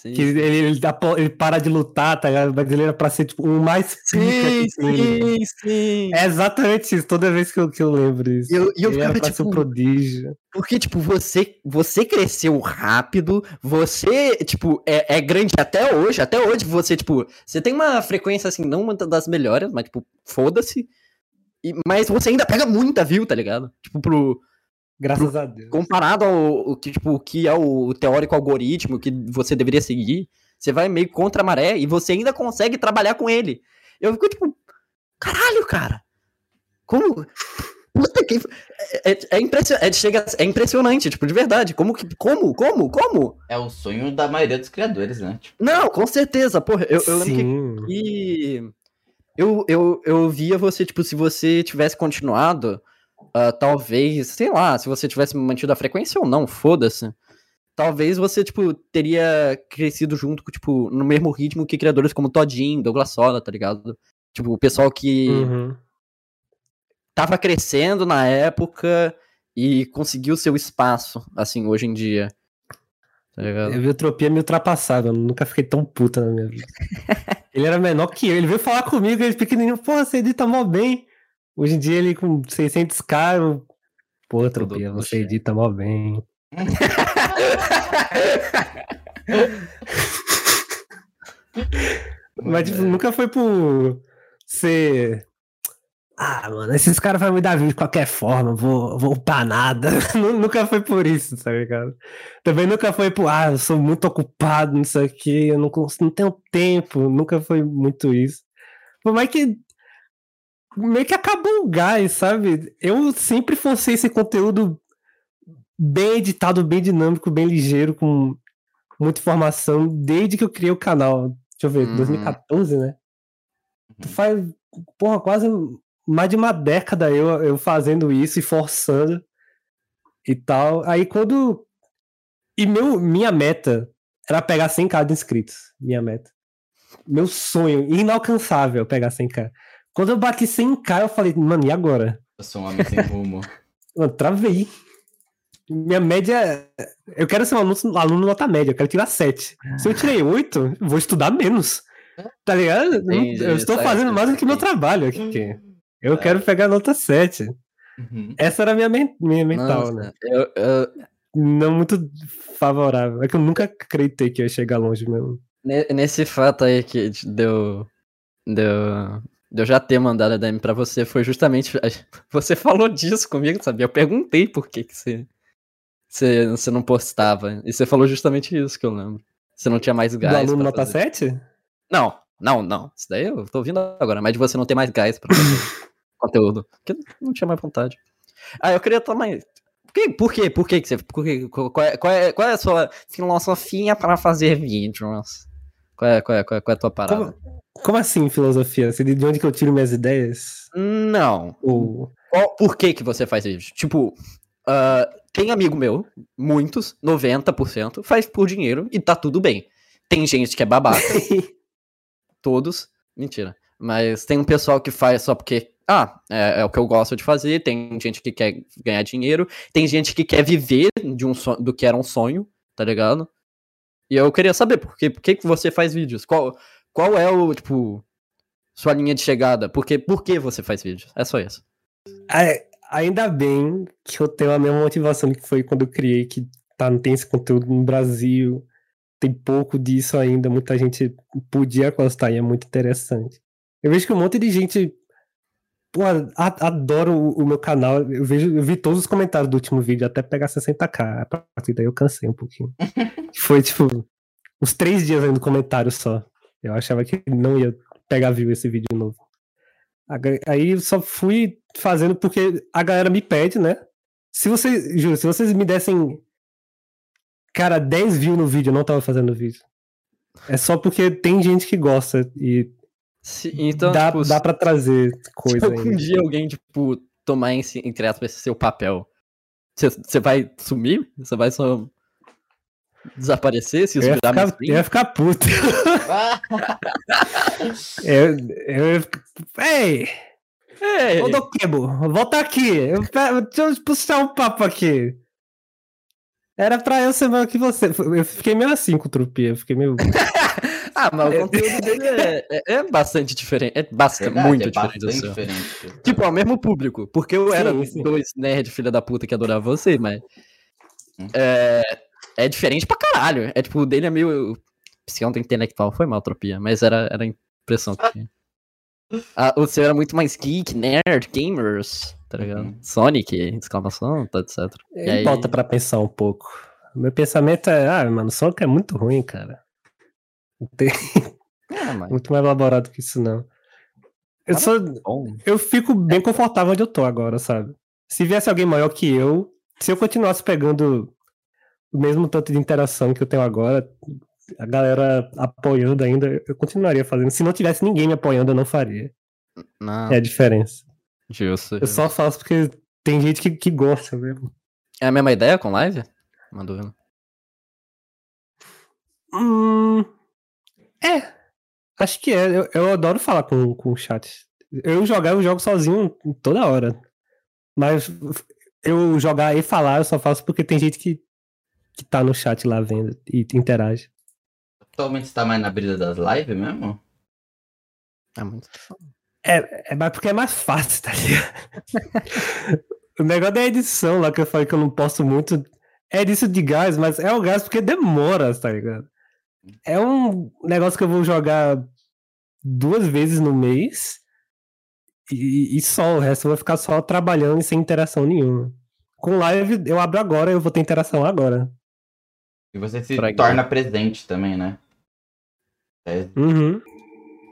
Sim. Que ele, ele, dá ele para de lutar, tá ligado? Ele era pra ser tipo o mais Sim, sim, sim. É exatamente isso, toda vez que eu, que eu lembro isso. E eu- eu ele ficava, ser um tipo, prodígio. Porque, tipo, você, você cresceu rápido, você, tipo, é, é grande até hoje, até hoje você, tipo, você tem uma frequência, assim, não uma das melhores, mas, tipo, foda-se, mas você ainda pega muita view, tá ligado? Tipo, pro, Graças a Deus. comparado ao o que, tipo, o que é o teórico algoritmo que você deveria seguir, você vai meio contra a maré e você ainda consegue trabalhar com ele. Eu fico, tipo, caralho, cara, como... Puta que... É, é, é, impression... é, chega... é impressionante, tipo, de verdade. Como que. Como? Como? Como? É o sonho da maioria dos criadores, né? Tipo, Não, com certeza, porra. Eu, eu lembro que Sim. e eu, eu, eu via você, tipo, se você tivesse continuado, ah, talvez, sei lá, se você tivesse mantido a frequência ou não, foda-se. Talvez você, tipo, teria crescido junto, com, tipo, no mesmo ritmo que criadores como Todinho, Douglas Soda, tá ligado? Tipo, o pessoal que Uhum. tava crescendo na época e conseguiu seu espaço, assim, hoje em dia. Tá ligado? Eu vi o Tropia me ultrapassado, eu nunca fiquei tão puta na minha vida. ele era menor que eu, ele veio falar comigo, ele pequenininho, pô, você edita mó bem. Hoje em dia ele com 600k, eu... pô, Tropia, Tudo você edita mó bem. Mas, tipo, nunca foi por ser. Ah, mano, esses caras vão me dar vídeo de qualquer forma, vou, vou upar nada. Nu- nunca foi por isso, tá ligado? Também nunca foi por, ah, eu sou muito ocupado nisso aqui, eu não, não tenho tempo. Nunca foi muito isso. Por mais que. Meio que acabou o gás, sabe? Eu sempre forcei esse conteúdo bem editado, bem dinâmico, bem ligeiro, com muita informação, desde que eu criei o canal. Deixa eu ver, Uhum. 2014, né? Faz, porra, quase mais de uma década eu, eu fazendo isso e forçando e tal. Aí quando. E meu, minha meta era pegar 100k de inscritos. Minha meta. Meu sonho, inalcançável, pegar 100k. Quando eu bati 100k, eu falei, mano, e agora? Eu sou um homem sem rumo. Mano, travei. Minha média. Eu quero ser um aluno, aluno nota média, eu quero tirar 7. Se eu tirei 8, eu vou estudar menos. Tá ligado? Entendi, eu estou fazendo mais do que meu trabalho aqui. Eu É. quero pegar nota 7. Uhum. Essa era a minha, men- minha mental, Nossa, né? eu- eu- Não muito favorável. É que eu nunca acreditei que ia chegar longe mesmo. ne- nesse fato aí que deu, deu, de eu já ter mandado a DM pra você, foi justamente. Você falou disso comigo, sabe? Eu perguntei por que, que você, você, você não postava. E você falou justamente isso que eu lembro. Você não tinha mais Do gás. aluno pra nota fazer. 7? Não, não, não. Isso daí eu tô ouvindo agora, mas de você não ter mais gás pra fazer conteúdo. Porque não tinha mais vontade. Ah, eu queria tomar. Por quê? Por quê? Por que você. Por quê? Qual, é, qual, é, qual é a sua filosofia para fazer vídeos? Qual é, qual é, qual é, qual é a tua parada? Como assim, filosofia? De onde que eu tiro minhas ideias? Não. Ou. Por que que você faz vídeo? Tipo, ah, tem amigo meu, muitos, 90%, faz por dinheiro e tá tudo bem. Tem gente que é babaca, todos, mentira. Mas tem um pessoal que faz só porque, ah, é, é o que eu gosto de fazer. Tem gente que quer ganhar dinheiro. Tem gente que quer viver de um sonho, do que era um sonho, tá ligado? E eu queria saber por quê? Por que, que você faz vídeos? Qual, qual é o, tipo, sua linha de chegada? Por, que, por que você faz vídeos? É só isso. É, ainda bem que eu tenho a mesma motivação que foi quando eu criei, que tá, não tem esse conteúdo no Brasil, tem pouco disso ainda, muita gente podia gostar e é muito interessante. Eu vejo que um monte de gente pô, a- adora o, o meu canal, eu, vejo, eu vi todos os comentários do último vídeo até pegar 60k, a partir daí eu cansei um pouquinho. foi tipo, uns três dias aí no comentário só. Eu achava que não ia pegar view esse vídeo novo. Aga- Aí eu só fui fazendo porque a galera me pede, né? Se vocês, juro, se vocês me dessem, cara, 10 views no vídeo, eu não tava fazendo vídeo. É só porque tem gente que gosta e Se- então, dá, tipo, dá pra trazer se coisa algum ainda. dia alguém, tipo, tomar, esse, entre aspas, esse seu papel, você vai sumir? Você vai só desaparecer se Eu isso ia, virar ficar, eu ia ficar puto. Eu, eu ia ficar... Ei! Ei, Ô, Dokebo, volta aqui. Eu, deixa eu puxar um papo aqui. Era pra eu ser maior que você. Eu fiquei meio assim com o Trupi. Eu fiquei meio. Ah, mas o conteúdo dele é, é- é bastante diferente. É bastante, verdade, muito é diferente do bastante seu. diferente. Tipo, é o mesmo público. Porque eu era Sim, sim. dois nerd filha da puta que adorava você, mas. Hum. É, é diferente pra caralho. É tipo, o dele é meio. Pseudo intelectual. Foi mal, tropia. Mas era, era a impressão que tinha. Ah, o seu era muito mais geek, nerd, gamers, tá ligado? Uhum. Sonic, exclamação, tá, etc. Ele aí- bota pra pensar um pouco. Meu pensamento é, ah, mano, Sonic é muito ruim, cara. Não tem Ah, mas muito mais elaborado que isso, não. Eu, sou, bom. eu fico bem confortável onde eu tô agora, sabe? Se viesse alguém maior que eu, se eu continuasse pegando mesmo tanto de interação que eu tenho agora, a galera apoiando ainda, eu continuaria fazendo. Se não tivesse ninguém me apoiando, eu não faria. Não, É a diferença. justo. Eu só faço porque tem gente que, que gosta mesmo. É a mesma ideia com live? Uma dúvida. Hum, é, acho que é. Eu, eu adoro falar com, com o chat. Eu jogar, eu jogo sozinho toda hora. Mas eu jogar e falar, eu só faço porque tem gente que, que tá no chat lá vendo e interage. Atualmente você tá mais na brisa das lives mesmo? É muito. É, é mais porque é mais fácil, tá ligado? o negócio da edição lá que eu falei que eu não posto muito. É disso de gás, mas é o gás porque demora, tá ligado? É um negócio que eu vou jogar duas vezes no mês e, e só, o resto eu vou ficar só trabalhando e sem interação nenhuma. Com live eu abro agora eu vou ter interação agora. E você se torna presente também, né? É, Uhum.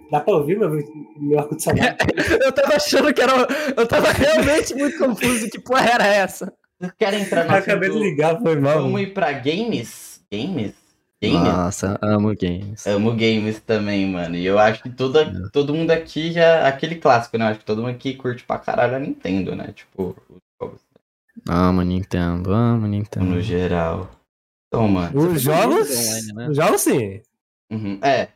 Dá pra ouvir meu, meu ar-condicionado? Eu tava achando que era. Eu tava realmente muito confuso. Que porra era essa? Vocês querem entrar no Acabei de ligar, foi mal. Vamos ir pra games? Games? Games? Nossa, amo games. Amo games também, mano. E eu acho que toda, todo mundo aqui já. Aquele clássico, né? Eu acho que todo mundo aqui curte pra caralho a Nintendo, né? Tipo, os jogos Amo Nintendo, amo Nintendo. no geral. Então, mano. Os jogos. online, né? Os jogos sim. uhum, É.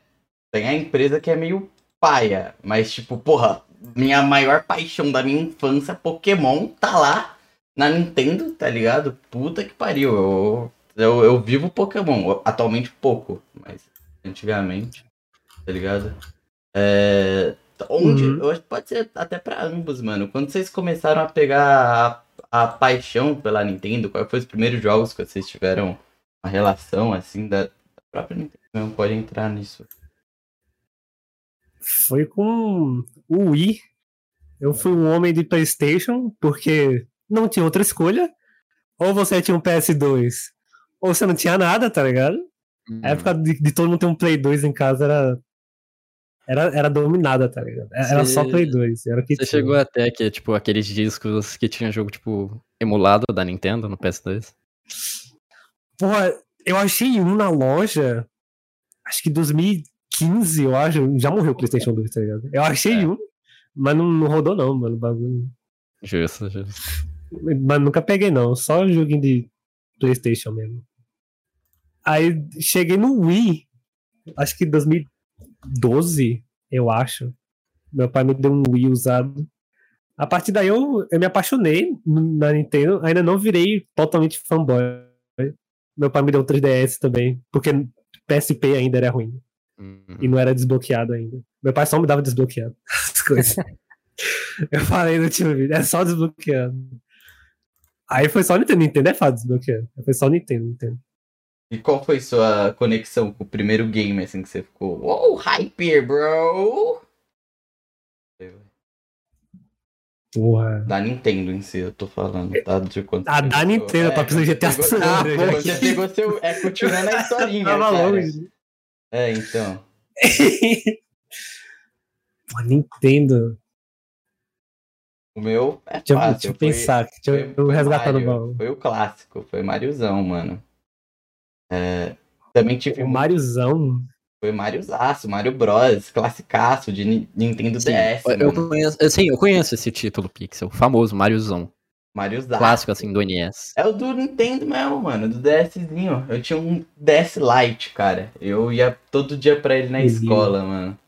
Tem a empresa que é meio paia. Mas, tipo, porra, minha maior paixão da minha infância, Pokémon, tá lá na Nintendo, tá ligado? Puta que pariu. Eu, eu, eu vivo Pokémon. Atualmente pouco, mas antigamente, tá ligado? É, onde? Uhum. Eu acho que pode ser até pra ambos, mano. Quando vocês começaram a pegar a, a paixão pela Nintendo, quais foram os primeiros jogos que vocês tiveram uma relação assim da, da própria Nintendo? Não pode entrar nisso. Foi com o Wii. Eu fui um homem de PlayStation porque não tinha outra escolha. Ou você tinha um PS2, ou você não tinha nada, tá ligado? Hum. A época de, de todo mundo ter um Play 2 em casa era. Era, era dominada, tá ligado? Era Cê- só Play 2. Era que Você tinha. chegou até que, tipo, aqueles discos que tinha jogo, tipo, emulado da Nintendo no PS2? Porra, eu achei um na loja. Acho que 2015, eu acho. Já morreu o PlayStation 2, tá ligado? Eu achei É. um, mas não, não rodou, não, mano. o Bagulho. Justo, justo. Mas nunca peguei, não. Só joguinho de PlayStation mesmo. Aí cheguei no Wii. Acho que 2012, eu acho. Meu pai me deu um Wii usado. A partir daí eu, eu me apaixonei na Nintendo. Ainda não virei totalmente fanboy. Meu pai me deu um 3DS também. Porque PSP ainda era ruim. Uhum. E não era desbloqueado ainda. Meu pai só me dava desbloqueado. As coisas. eu falei no último vídeo, é só desbloqueado. Aí foi só Nintendo. Nintendo é fácil desbloquear. Foi só Nintendo, Nintendo. E qual foi sua conexão com o primeiro game, assim, que você ficou, uou, hyper, bro? Porra. Da Nintendo em si, eu tô falando, tá? De quando Ah, você da Nintendo, eu tô pensando em GTA San Ah, Andreas. Você pegou seu... É, continuando a historinha, Tava cara. longe. É, então. Pô, Nintendo. O meu é Deixa eu, fácil. deixa eu foi- pensar. Deixa eu, resgatar Mario, baú. Foi o clássico, foi Mariozão, mano. É, também tive O Mariozão. Foi Mariozaço, Mario Bros, classicaço de Ni- Nintendo Sim, DS, eu mano. conheço, sim, eu conheço esse título Pixel, o famoso Mariozão. Mariozaço. Clássico, assim, do NES. É o do Nintendo mesmo, mano, do DSzinho. Eu tinha um DS Lite, cara. Eu ia todo dia pra ele na Meu escola, mano.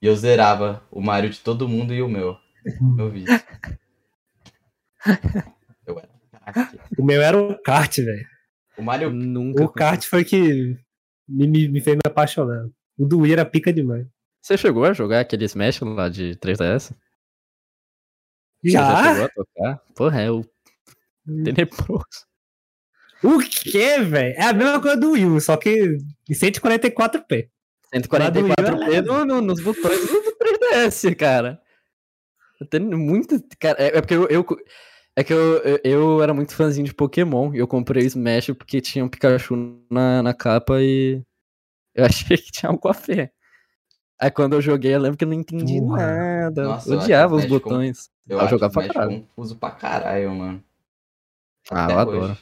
E eu zerava o Mario de todo mundo e o meu. Eu vi. Eu era craque. O meu era o kart, velho. O Mario Nunca. O kart foi que me, me fez me apaixonar. O do Wii era pica demais. Você chegou a jogar aquele Smash lá de 3DS? Você Já? chegou a tocar? Porra, é o tenebroso. O que, velho? É a mesma coisa do Wii, só que em 144p. 144p no, no, nos botões do do 3DS, cara. Muito. Cara, é, é porque eu. eu- é que eu, eu, eu era muito fãzinho de Pokémon. E eu comprei o Smash porque tinha um Pikachu na, na capa e. Eu achei que tinha algo a ver. Aí quando eu joguei, eu lembro que eu não entendi nada. Nossa, eu eu odiava os Smash com- botões. Eu Eu acho jogava pra caralho. confuso pra caralho, mano. Ah, Até eu hoje. adoro.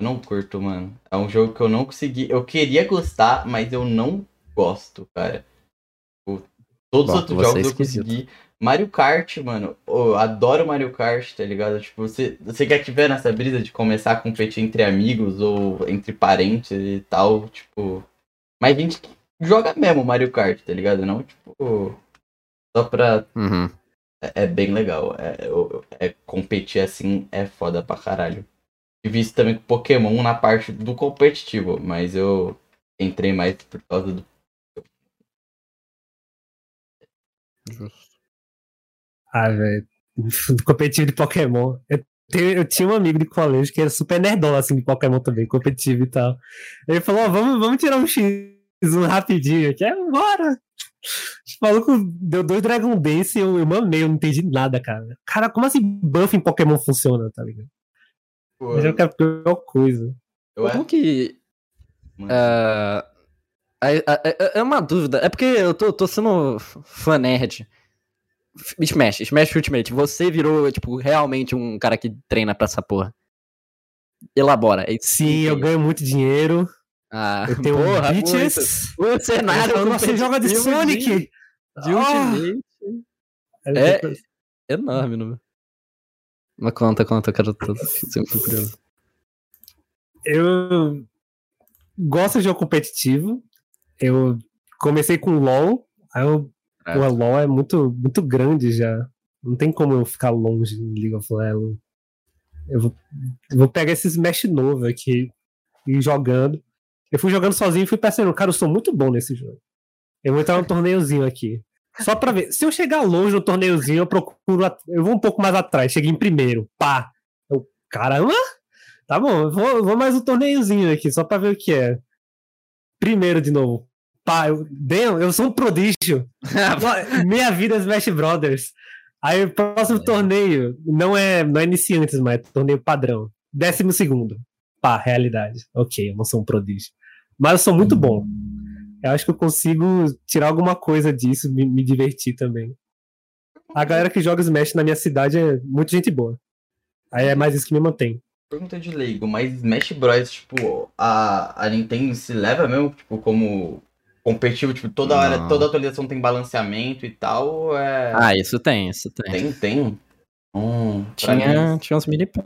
Eu não curto, mano. É um jogo que eu não consegui. Eu queria gostar, mas eu não gosto, cara. Todos os outros é jogos eu esquisito. consegui. Mario Kart, mano. Eu adoro Mario Kart, tá ligado? Tipo, você, você quer tiver nessa brisa de começar a competir entre amigos ou entre parentes e tal, tipo. Mas gente que joga mesmo Mario Kart, tá ligado? Não, tipo. Só pra Uhum. é, é bem legal. É, é competir assim é foda pra caralho. Tive isso também com Pokémon na parte do competitivo, mas eu entrei mais por causa do. Justo. Ah, velho. Competitivo de Pokémon. Eu, tenho- eu tinha um amigo de colégio que era super nerdola, assim, de Pokémon também, competitivo e tal. Ele falou, ó, vamos, vamos tirar um X1 rapidinho aqui. É, bora! O maluco deu dois Dragon Dance e eu, eu mamei, eu não entendi nada, cara. Cara, como assim buff em Pokémon funciona, tá ligado? Pô, Mas eu quero a pior coisa. eu Como que. mano, ah, é, é- é- é uma dúvida. É porque eu tô, tô sendo fã nerd. Smash, Smash Ultimate. Você virou, tipo, realmente um cara que treina pra essa porra. Elabora. É- Sim, eu ganho muito dinheiro. Ah, Eu tenho porra, bitches. O cenário Nossa, você joga de Sonic! De, de! Ultimate. É. Enorme, não Mas conta, conta, eu quero tudo. Sempre curioso. Eu gosto de jogo competitivo. Eu comecei com LoL. Aí eu, É. pô, LoL é muito, muito grande já. Não tem como eu ficar longe em League of Legends. Eu vou, eu vou pegar esse Smash novo aqui e ir jogando. Eu fui jogando sozinho e fui pensando, cara, eu sou muito bom nesse jogo. Eu vou entrar num torneiozinho aqui. Só pra ver. Se eu chegar longe no torneiozinho, eu procuro. Eu vou um pouco mais atrás. Cheguei em primeiro. Pá. Eu, caramba! Tá bom, eu vou, eu vou mais um torneiozinho aqui, só pra ver o que é. Primeiro de novo. Pá, eu, damn, eu sou um prodígio. Minha vida é Smash Brothers. Aí o próximo torneio não é, não é iniciantes, mas é torneio padrão. Décimo segundo. Pá, realidade. Ok, eu não sou um prodígio. Mas eu sou muito bom. Eu acho que eu consigo tirar alguma coisa disso, me, me divertir também. A galera que joga Smash na minha cidade é muita gente boa. Aí é mais isso que me mantém. Pergunta de leigo, mas Smash Bros, tipo, a, a Nintendo se leva mesmo, tipo, como competitivo, tipo, toda hora, Não. toda atualização tem balanceamento e tal, é... Ah, isso tem, isso tem. Tem, tem. Hum, Tinha, mim, tinha uns mini pô.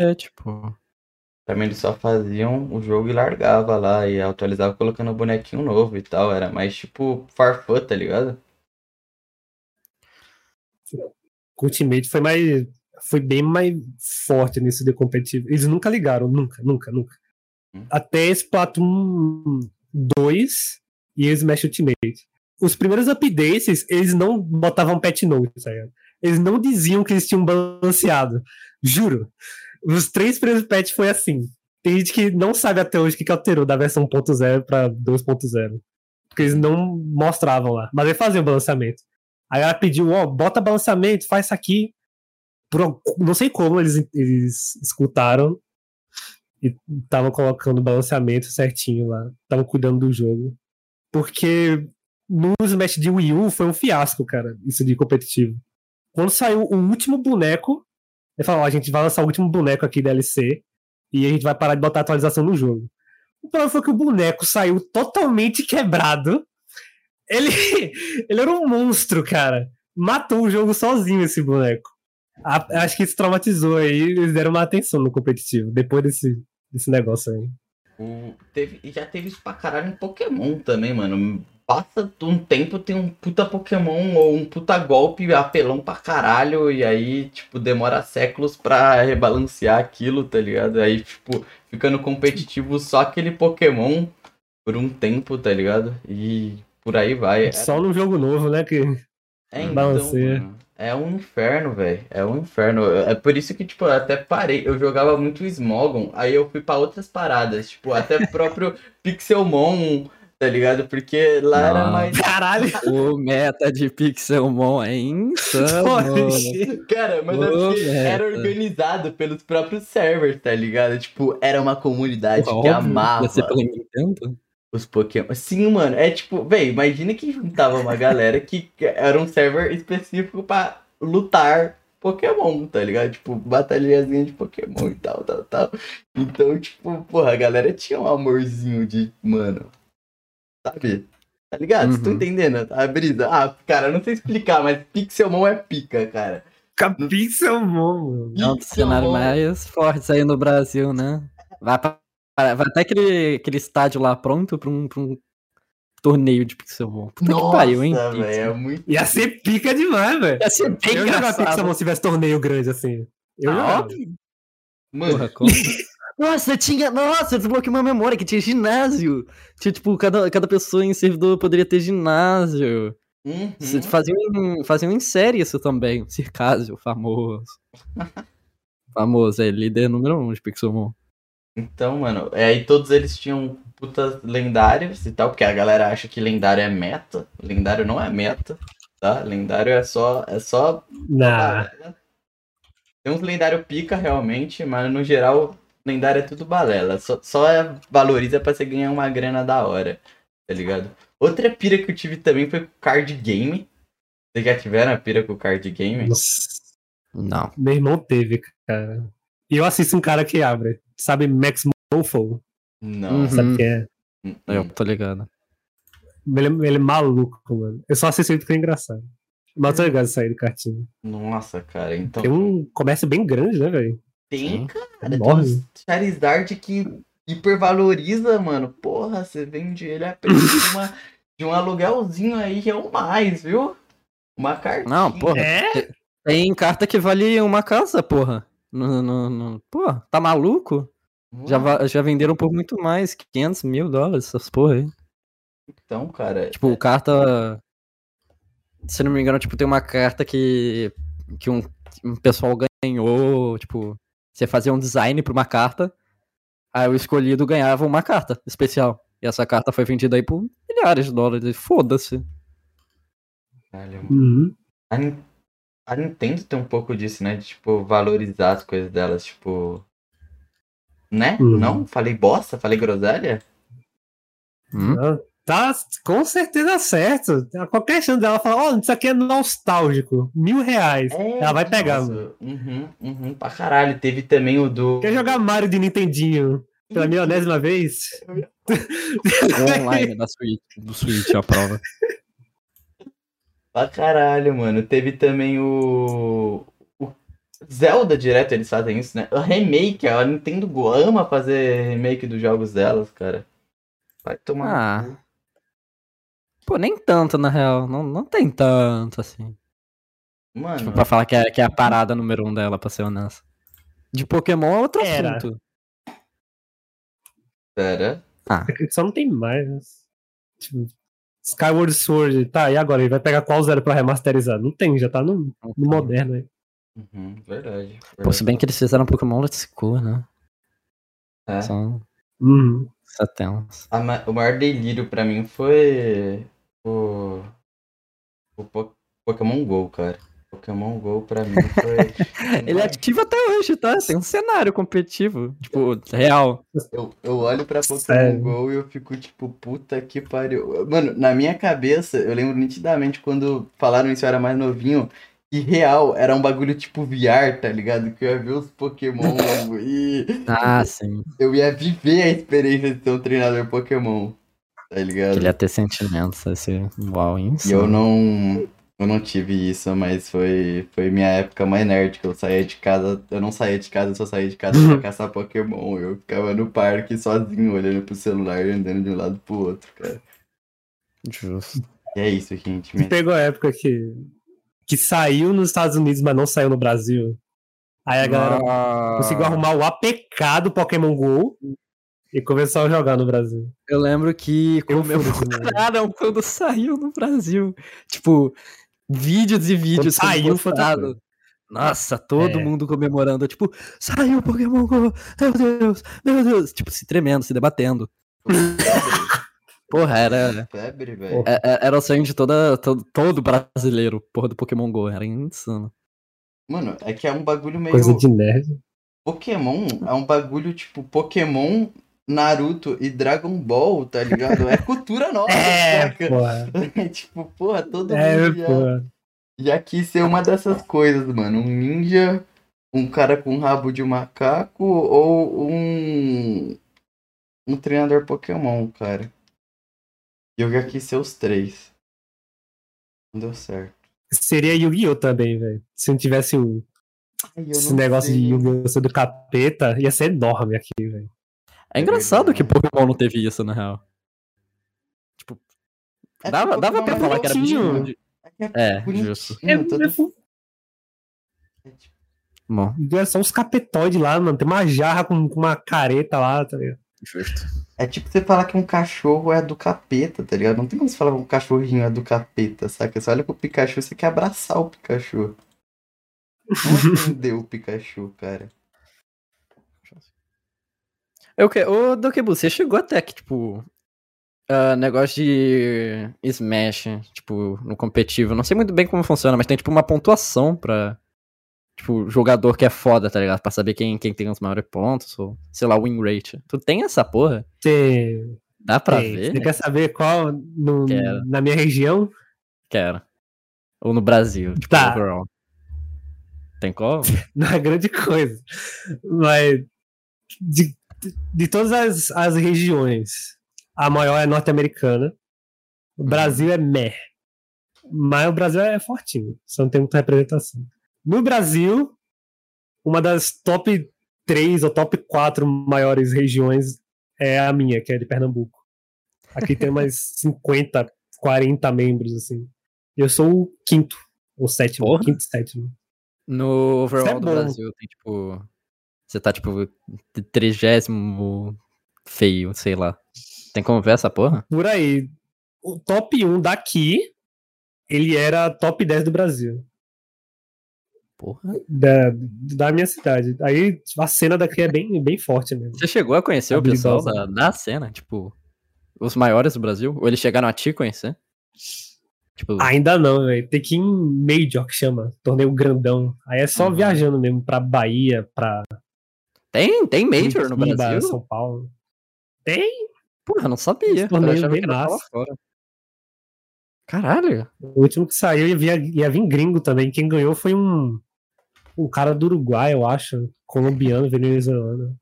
pra mim eles só faziam o jogo e largava lá, e atualizava colocando um bonequinho novo e tal, era mais tipo Farfã, tá ligado? O Ultimate foi mais. Foi bem mais forte nesse de competitivo. Eles nunca ligaram, nunca, nunca, nunca. Hum. Até Splatoon 2 e Smash Ultimate. Os primeiros updates, eles não botavam patch notes, tá? Eles não diziam que eles tinham balanceado. Juro. Os três primeiros patches foi assim. Tem gente que não sabe até hoje o que que alterou da versão 1.0 pra 2.0. Porque eles não mostravam lá. Mas eles faziam o balanceamento. Aí ela pediu, ó, bota balanceamento, faz isso aqui. Por, não sei como eles, eles escutaram e estavam colocando o balanceamento certinho lá. Estavam cuidando do jogo. Porque no Smash de Wii U foi um fiasco, cara, isso de competitivo. Quando saiu o último boneco, ele falou, a gente vai lançar o último boneco aqui DLC e a gente vai parar de botar atualização no jogo. O problema foi que o boneco saiu totalmente quebrado. Ele, ele era um monstro, cara. Matou o jogo sozinho esse boneco. A- acho que isso traumatizou aí. Eles deram uma atenção no competitivo depois desse, desse negócio aí. O, teve, e já teve isso pra caralho em Pokémon também, mano. Passa um tempo, tem um puta Pokémon ou um puta golpe apelão pra caralho, e aí, tipo, demora séculos pra rebalancear aquilo, tá ligado? Aí, tipo, fica no competitivo só aquele Pokémon por um tempo, tá ligado? E por aí vai. É, Só no jogo novo, né? Que... é, então, balanceia. mano, é um inferno, velho. É um inferno. É por isso que, tipo, eu até parei. Eu jogava muito Smogon, aí eu fui pra outras paradas. Tipo, até próprio Pixelmon, tá ligado? Porque lá era Não. mais. Caralho! O meta de Pixelmon é insano. Cara, mas porque era organizado pelos próprios servers, tá ligado? Tipo, era uma comunidade que Óbvio, amava Ia ser pela Nintendo? Os Pokémon. Sim, mano, é tipo, véi, imagina que juntava uma galera que era um server específico pra lutar Pokémon, tá ligado? Tipo, batalhazinha de Pokémon e tal, tal, tal. Então, tipo, porra, a galera tinha um amorzinho de, mano, sabe? Tá ligado? Vocês estão Uhum. entendendo a brisa? Ah, cara, eu não sei explicar, mas Pixelmon é pica, cara. Pixelmon, mano. É um dos cenários mais fortes aí no Brasil, né? Vai, pra, vai até aquele, aquele estádio lá pronto pra um, pra um torneio de Pixelmon. Puta que pariu, hein? Nossa, velho, é muito. Ia ser pica demais, velho. Ia ser bem Eu engraçado. Pixelmon se tivesse torneio grande assim. Eu Ah, óbvio. Mano, Porra, como? Nossa, tinha. Nossa, desbloqueei uma memória que tinha ginásio. Tinha, tipo, cada, cada pessoa em servidor poderia ter ginásio. uhum. Você Faziam, em- faziam em série isso também. Circásio, famoso. famoso, é líder número um de Pixelmon. Então, mano, é, aí todos eles tinham putas lendários e tal, porque a galera acha que lendário é meta. Lendário não é meta, tá? Lendário é só. É só. Nah. Tem uns lendário pica realmente, mas no geral, lendário é tudo balela. Só, só é, valoriza pra você ganhar uma grana da hora, tá ligado? Outra pira que eu tive também foi com card game. Vocês já tiveram a pira com o card game? Nossa, Não. meu irmão teve, cara. E eu assisto um cara que abre. Sabe Max Mofo? Não. Uhum. Sabe quem é? Eu tô ligado. Ele, é- ele é maluco, mano. Eu só assisto ele porque é engraçado. Mas eu tô ligado aí do cartinho. Nossa, cara, então. Tem um comércio bem grande, né, velho? Tem, Sim. cara. Tem Enorme. uns Charizard que hipervaloriza, mano. Porra, você vende ele a preço de, uma, de um aluguelzinho aí que é o mais, viu? Uma cartinha. Não, porra. É? Tem carta que vale uma casa, porra. No, no, no- Pô, tá maluco? Já, já venderam por muito mais, 500 mil dólares, essas porra aí. Então, cara. Tipo, carta. Se não me engano, tipo, tem uma carta que. que um, um pessoal ganhou. Tipo, você fazia um design pra uma carta. Aí o escolhido ganhava uma carta especial. E essa carta foi vendida aí por milhares de dólares. Foda-se. Uhum. A, a Nintendo tem um pouco disso, né? De, tipo, valorizar as coisas delas, tipo. Né? Uhum. Não? Falei bosta? Falei groselha? Hum? Tá com certeza certo. A qualquer chance dela falar, ó, isso aqui é nostálgico. Mil reais. Ela vai pegar. Uhum, uhum, pra caralho. Teve também o do. Quer jogar Mario de Nintendinho pela milionésima vez? Online da Switch, do Switch, a prova. Pra caralho, mano. Teve também o. o Zelda direto, eles fazem isso, né? O remake, a Nintendo ama fazer remake dos jogos delas, cara. Vai tomar. Ah. Pô, nem tanto, na real. Não, não tem tanto, assim. Mano, Tipo, pra falar que é, que é a parada número um dela, pra ser honesto. De Pokémon é outro Era. assunto. pera. Ah, Só não tem mais. né? Tipo, Skyward Sword, tá, e agora? Ele vai pegar qual zero pra remasterizar? Não tem, já tá no, no moderno aí. Uhum, verdade. Pô, se bem que eles fizeram Pokémon Let's Go, né? É. São Uhum. ma- o maior delírio pra mim foi o, o Po- Pokémon GO, cara. Pokémon GO pra mim foi. Ele é ativo até hoje, tá? Tem um cenário competitivo. Tipo, real. eu, eu olho pra Pokémon Sério? GO e eu fico tipo, puta que pariu. Mano, na minha cabeça, eu lembro nitidamente quando falaram isso, eu era mais novinho. E real, era um bagulho tipo VR, tá ligado? Que eu ia ver os Pokémon e Ah, sim. eu ia viver a experiência de ser um treinador Pokémon. Tá ligado? Ele ia ter sentimentos, esse uau, isso. E eu não. Eu não tive isso, mas foi, foi minha época mais nerd, que eu saía de casa. Eu não saía de casa, eu só saía de casa pra caçar Pokémon. Eu ficava no parque sozinho, olhando pro celular e andando de um lado pro outro, cara. Justo. E é isso, gente. Você Minha... pegou a época que, que saiu nos Estados Unidos, mas não saiu no Brasil. Aí a galera Ah, conseguiu arrumar o APK do Pokémon GO e começou a jogar no Brasil. Eu lembro que Eu comemoraram quando saiu no Brasil. Tipo, vídeos e vídeos. Quando saiu, postados. Nossa, todo É. mundo comemorando. Tipo, saiu o Pokémon Go! Meu Deus, meu Deus! Tipo, se tremendo, se debatendo. Porra, era, Febre, velho. É- é- era o sonho de toda, todo, todo brasileiro, porra, do Pokémon Go. Era insano. Mano, é que é um bagulho meio. Coisa de nerd. Pokémon é um bagulho tipo Pokémon, Naruto e Dragon Ball, tá ligado? É cultura nossa, É, porra. tipo, porra, todo É, mundo já, porra. já quis ser uma dessas coisas, mano. Um ninja, um cara com rabo de macaco ou um. Um treinador Pokémon, cara. Eu já quis ser os três. Não deu certo. Seria Yu-Gi-Oh! também, velho. Se não tivesse o, Ai, esse negócio sei. de Yu-Gi-Oh! do capeta, ia ser enorme aqui, velho. É engraçado que Pokémon não teve isso, na real. Tipo, É dava, dava Pokémon pra é falar que era bonitinho. bichinho de... É, que é justo. É, todo- é Bom, é só uns capetoides lá, mano. Tem uma jarra com, com uma careta lá, tá ligado? justo. É tipo você falar que um cachorro é do capeta, tá ligado? Não tem como você falar que um cachorrinho é do capeta, saca? Você olha pro Pikachu, você quer abraçar o Pikachu. Não entendeu o Pikachu, cara. Eu que... Ô, Dokebu, você chegou até que, tipo. ah, negócio de Smash, tipo, no competitivo. Não sei muito bem como funciona, mas tem, tipo, uma pontuação pra. Tipo, jogador que é foda, tá ligado? Pra saber quem, quem tem os maiores pontos, ou, sei lá, win rate. Tu tem essa porra? Você, Dá pra tem. ver? Você quer saber qual no- Quero. na minha região? Quero. Ou no Brasil? Tipo, Tá. overall? Tem como? Não é grande coisa. Mas de, de todas as, as regiões, a maior é norte-americana. O Brasil é meh. Mas o Brasil é fortinho. Só não tem muita representação. No Brasil, uma das top 3 ou top 4 maiores regiões é a minha, que é de Pernambuco. Aqui tem mais 50, 40 membros, assim. Eu sou o quinto, ou sétimo, Porra. quinto, sétimo. No overall é do. Brasil tem tipo. Você tá tipo. Trigésimo feio, sei lá. Tem como ver essa porra? por aí. O top 1 daqui, ele era top 10 do Brasil. Porra. Da, da minha cidade. Aí a cena daqui é bem, bem forte mesmo. Você chegou a conhecer o pessoal da, da cena? Tipo, os maiores do Brasil? Ou eles chegaram a te conhecer? Tipo, Ainda não, velho. Tem que ir em Major, que chama. Torneio grandão. Aí é só Uhum. viajando mesmo pra Bahia, pra tem, tem Major no Curitiba, Brasil? São Paulo. Tem. Porra, eu não sabia. Eu achava bem que era fora. Caralho. O último que saiu ia, ia vir gringo também. Quem ganhou foi um, um cara do Uruguai, eu acho. Colombiano, venezuelano.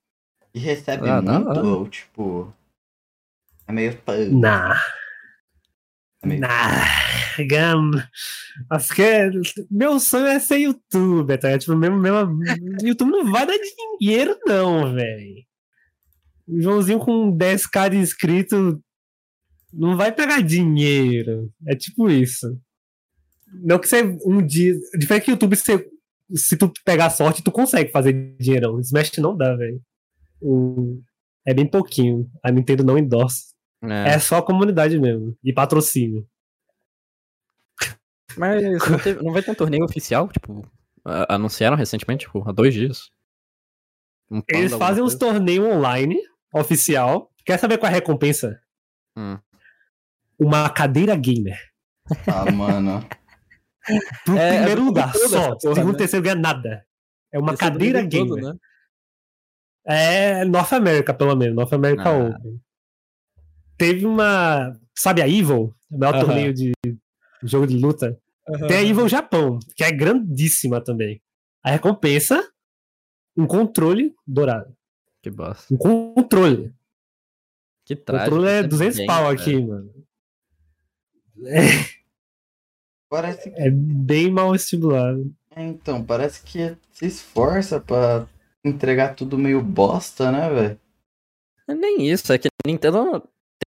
E recebe Ah, muito, hora. ou tipo. É meio. Nah. É meio... Nah, gam. Acho que é- meu sonho é ser youtuber, tá? Tipo, mesmo, mesmo, YouTube não vai dar dinheiro, não, velho. Joãozinho com 10k de inscrito não vai pegar dinheiro. É tipo isso. Não que você um dia. Diferente que YouTube, você, se tu pegar sorte, tu consegue fazer dinheiro. Smash não dá, velho. É bem pouquinho. A Nintendo não endorse. É. É só a comunidade mesmo. E patrocínio. Mas não, teve- não vai ter um torneio oficial? Tipo, a- anunciaram recentemente, tipo, há dois dias. Um Eles fazem uns torneios online, oficial. Quer saber qual é a recompensa? Hum. Uma cadeira gamer. Ah, mano. Pro É, é primeiro do lugar, só. porra, Segundo, né? terceiro ganha nada. É uma Esse é cadeira mundo gamer. todo, né? É North America, pelo menos. North America Ah. Open. Teve uma. Sabe a Evil? O maior Aham. torneio de jogo de luta. Tem a Evil Japão, que é grandíssima também. A recompensa: um controle dourado. Que bosta. Um controle. Que O trágico. controle é Sempre 200 tem, pau cara. aqui, mano. Parece que. É bem mal estimulado. é, Então, parece que se esforça pra entregar tudo meio bosta, né, velho? É nem isso, é que a Nintendo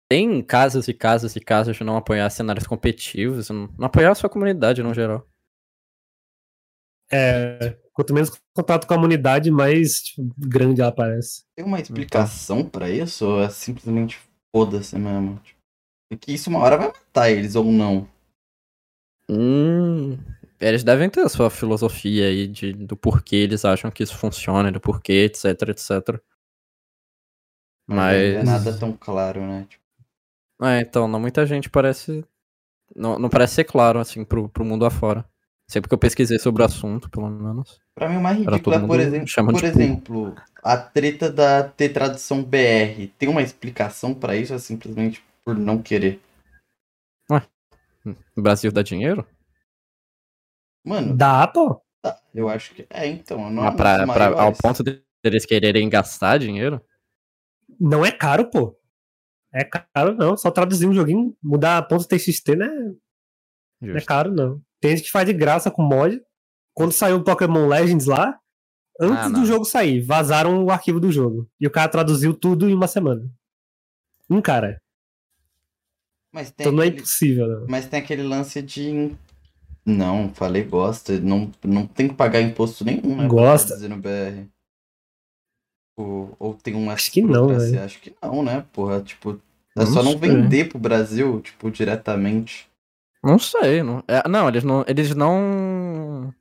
tem casos e casos e casos de não apoiar cenários competitivos, não, não apoiar a sua comunidade no geral. É, quanto menos contato com a comunidade, mais tipo, grande ela parece. Tem uma explicação pra isso ou é simplesmente foda-se mesmo? Tipo, Porque isso uma hora vai matar eles ou não. Hum, eles devem ter a sua filosofia aí de, do porquê eles acham que isso funciona, do porquê, etc, etc. Não Mas. é nada tão claro, né? Tipo, É, então, não muita gente parece. Não, não parece ser claro, assim, pro, pro mundo afora. Sempre que eu pesquisei sobre o assunto, pelo menos. pra mim, o mais ridículo é, por, exemplo, chama por exemplo, a treta da ter tradução BR. Tem uma explicação pra isso ou é simplesmente por não querer? O Brasil dá dinheiro? Mano, Dá, pô. tá, eu acho que. É, então. Não é Mas pra, pra- ao ponto de eles quererem gastar dinheiro? Não é caro, pô. É caro, não. Só traduzir um joguinho, mudar ponto TXT, né? Não é Justo. caro, não. Tem gente que faz de graça com mod. Quando saiu o Pokémon Legends lá, antes Ah, do não. jogo sair, vazaram o arquivo do jogo. E o cara traduziu tudo em uma semana. Um cara. Mas tem Então não é aquele- impossível, não. Mas tem aquele lance de. Não, falei bosta. Não, não tem que pagar imposto nenhum, né? pra Gosta. traduzir no BR. Ou, ou tem uma Acho que não, velho. Acho que não, né? Porra, tipo. É Não só não sei. vender pro Brasil, tipo, diretamente. Não sei. Não, é, não, eles não. Eles não.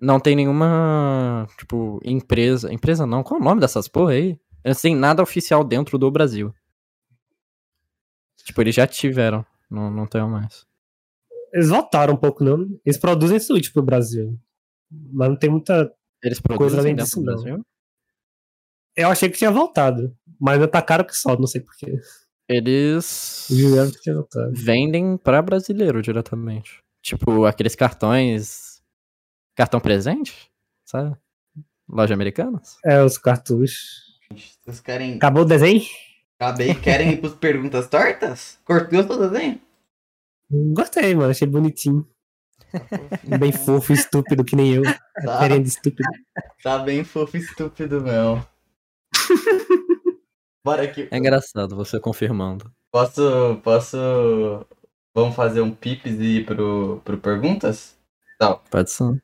Não tem nenhuma. Tipo, empresa. Empresa não. Qual é o nome dessas porra aí? Eles têm nada oficial dentro do Brasil. Tipo, eles já tiveram. Não, não tem mais. Eles voltaram um pouco, não. Eles produzem Switch pro Brasil. Mas não tem muita. Eles Coisa produzem além dentro disso, não. Brasil? Eu achei que tinha voltado. Mas tá caro que só, não sei porquê. Eles. Vendem pra brasileiro diretamente. Tipo, aqueles cartões. Cartão presente? Sabe? Loja americanas? É, os cartuchos. Vocês querem. Acabou o desenho? Acabei, querem ir pros perguntas tortas? Cortou o desenho? Gostei, mano. Achei bonitinho. Bem fofo, estúpido, que nem eu. Tá, Querendo estúpido. tá bem fofo e estúpido, meu. Bora aqui. É engraçado você confirmando. Posso. Posso. Vamos fazer um pips e ir pro, pro perguntas? Pode ser.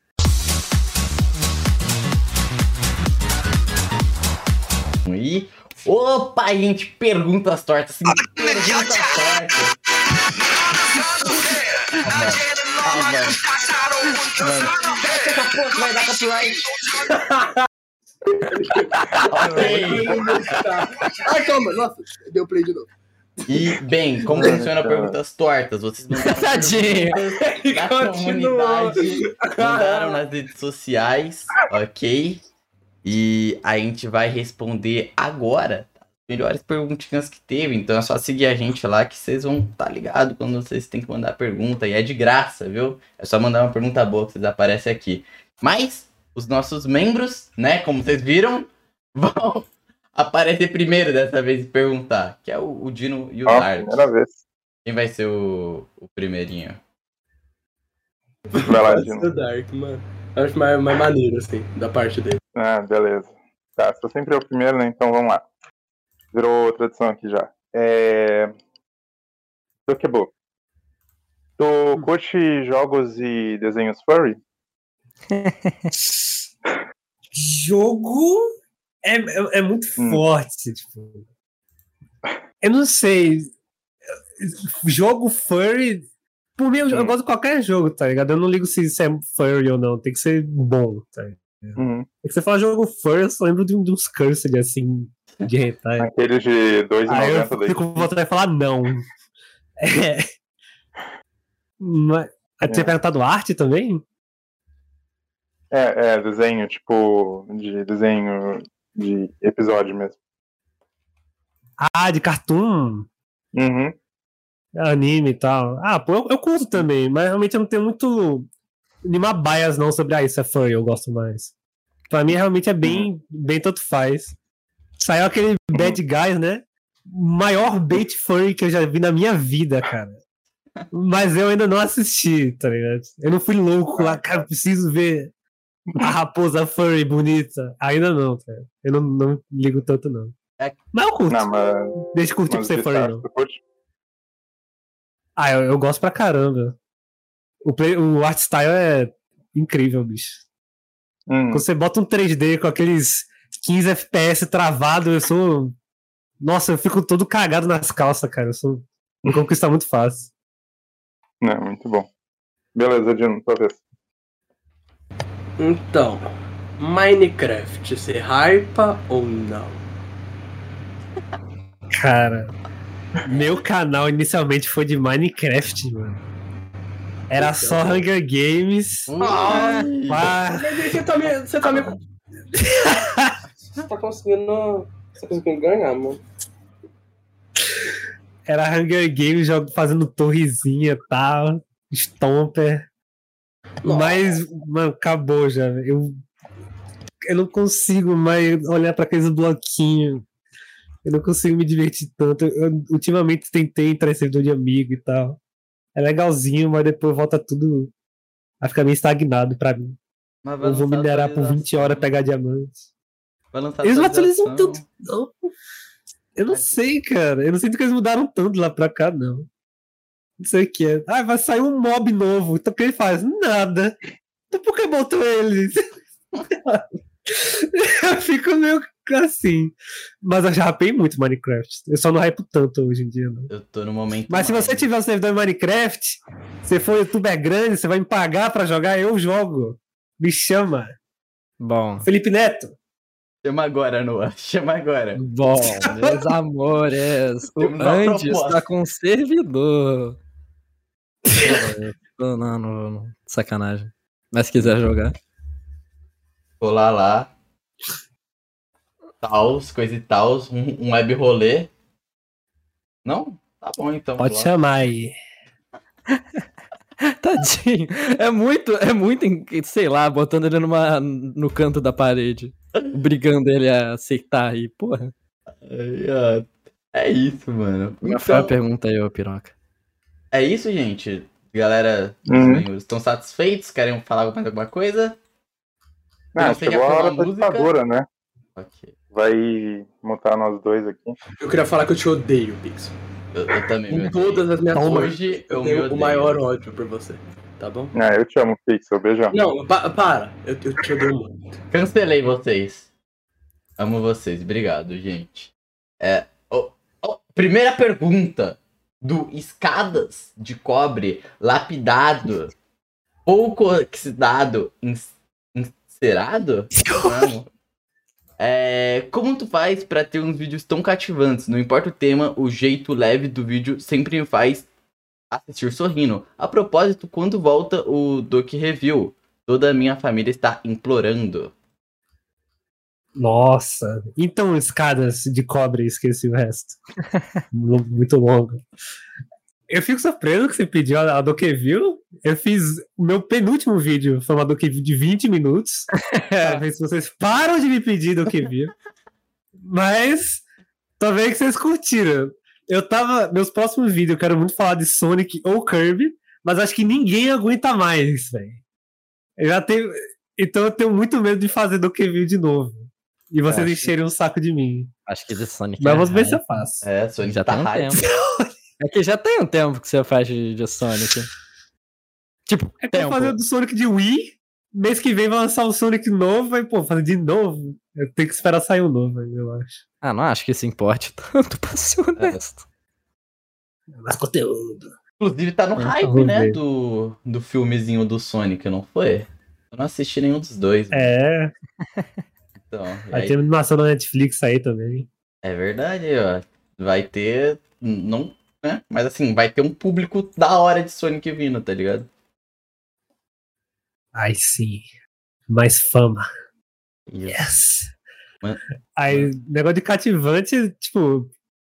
E. Opa, gente, perguntas tortas. Perguntas tortas. Ah, mano. Mano. Essa porra vai dar copyright. ok. Ai, calma, nossa, deu play de novo. E, bem, como funciona perguntas tortas? Vocês mandaram Tadinho. da comunidade, mandaram nas redes sociais, ok? E a gente vai responder agora as melhores perguntinhas que teve. Então é só seguir a gente lá que vocês vão estar tá ligados quando vocês têm que mandar pergunta. E é de graça, viu? É só mandar uma pergunta boa que vocês aparecem aqui. Mas os nossos membros, né, como vocês viram, vão aparecer primeiro dessa vez e perguntar. Que é o, o Dino e o Ó, Dark. primeira vez. Quem vai ser o, o primeirinho? Vai lá, Dino. ser Dark, mano. Eu acho mais, mais maneiro, assim, da parte dele. Ah, beleza. Tá, sou sempre eu primeiro, né? Então vamos lá. Virou tradição aqui já. É. Dokebo. Tu curte jogos e desenhos furry? Jogo é, é, é muito Hum. forte, tipo. Eu não sei. Jogo furry. Por mim, eu, eu Hum. gosto de qualquer jogo, tá ligado? Eu não ligo se isso é furry ou não. Tem que ser bom, tá ligado? Uhum. É que você fala jogo furry, eu só lembro de, um- de uns cursed assim, de hentai. Aqueles de 2,90 Aí eu daí. fico com vontade de falar não. É. Mas, você É. perguntado arte também? É, é, desenho, tipo, de desenho de episódio mesmo. Ah, de cartoon, Uhum. anime e tal. Ah, pô, eu, eu curto também, mas realmente eu não tenho muito. nenhuma bias não sobre ah, isso é furry, eu gosto mais. Pra mim, realmente é bem, bem tanto faz. Saiu aquele Bad Guys, né? Maior bait furry que eu já vi na minha vida, cara. Mas eu ainda não assisti, tá ligado? Eu não fui louco lá, cara, preciso ver a raposa furry bonita. Ainda não, cara. Eu não, não ligo tanto, não. É- Mas eu curto. Não, mas. Deixa eu curtir pra ser furry, fato, não. Ah, eu, eu gosto pra caramba. O, play- o art style é incrível, bicho. Hum, Quando você bota um 3D com aqueles 15 FPS travado, eu sou. Nossa, eu fico todo cagado nas calças, cara. Eu sou. Me conquistar muito fácil. Não, muito bom. Beleza, Dino, vez. Então, Minecraft, você hypa ou não? Cara, meu canal inicialmente foi de Minecraft, mano. Era só Hunger Games. Ah, pá. Mas aí você tá me. Você tá me. Você tá conseguindo. Você tá conseguindo ganhar, mano. Era Hunger Games jogo fazendo torrezinha e tal. Stomper. Mas, mano, acabou já. Eu, eu não consigo mais olhar pra aqueles bloquinhos. Eu não consigo me divertir tanto. Eu, ultimamente tentei entrar em servidor de amigo e tal. É legalzinho, mas depois volta tudo a ficar meio estagnado pra mim. Mas Eu vou minerar por 20 horas, pegar diamantes. Eles não atualizam tanto, não. Eu não sei, cara. Eu não sinto que eles mudaram tanto lá pra cá, não. Não sei o que é. Ah, vai sair um mob novo. Então o que ele faz? Nada. Então por que botou eles? eu fico meio assim. Mas eu já rapei muito Minecraft. Eu só não hypo tanto hoje em dia, não. Eu tô no momento. Mas se você tiver um servidor em Minecraft, você for youtuber grande, você vai me pagar pra jogar, eu jogo. Me chama. Bom, Felipe Neto. Chama agora, Noah. Chama agora. bom, meus amores, o Andy está com servidor. Não, não, não, sacanagem. Mas se quiser jogar. Colar lá. Tals, coisa e tals. Um, um web rolê. Não? Tá bom então. Pode chamar aí. Tadinho. É muito, é muito, sei lá, botando ele numa, no canto da parede. Brigando ele a aceitar aí, porra. É isso, mano. Qual foi a Então, pergunta aí, ô piroca? é isso, gente. Galera, os Uhum. membros estão satisfeitos? Querem falar mais alguma coisa? Ah, Você quer chegou a falar hora da ditadura, né? Ok. Vai montar nós dois aqui. Eu queria falar que eu te odeio, Pixel. Eu, eu também, Com todas as minhas Hoje forças, eu tenho odeio. o maior ódio por você. Tá bom? É, eu te amo, Pixel. Beijão. Não, pa- para. Eu, eu te odeio muito. Cancelei vocês. Amo vocês. Obrigado, gente. É, ó, ó, primeira pergunta do escadas de cobre lapidado, pouco oxidado, encerado? Não. É, como tu faz pra ter uns vídeos tão cativantes? Não importa o tema, o jeito leve do vídeo sempre me faz assistir sorrindo. A propósito, quando volta o Doc Review? Toda a minha família está implorando. Nossa. Então, escadas de cobre, esqueci o resto. Muito longo. Eu fico surpreso que você pediu a, a Dokeville. Eu fiz o meu penúltimo vídeo, foi uma de 20 minutos. pra ver se vocês param de me pedir Dokeville. Mas, vendo que vocês curtiram. Eu tava. Meus próximos vídeos, eu quero muito falar de Sonic ou Kirby, mas acho que ninguém aguenta mais, velho. Eu já tenho. Então eu tenho muito medo de fazer Dokeville de novo. E vocês Acho- encherem um saco de mim. Acho que de Sonic. Mas é vamos ver se eu faço. É, Sonic Já tá tem um hype. tempo. É que já tem um tempo que você faz de, de Sonic. Tipo, É que eu tempo. vou fazer do Sonic de Wii. Mês que vem vai lançar um Sonic novo, aí, pô, fazer de novo. Eu tenho que esperar sair um novo, aí, eu acho. Ah, não acho que isso importe tanto, pra ser honesto. Mais conteúdo. Inclusive tá no Então, hype, né? ver. Do, do filmezinho do Sonic, não foi? Eu não assisti nenhum dos dois. É, Então, vai aí- ter animação na Netflix aí também. é verdade, ó. Vai ter. Não. Né? Mas assim, vai ter um público da hora de Sonic vindo, tá ligado? Ai, sim. Mais fama. Yes. Mas- Aí, negócio de cativante, tipo,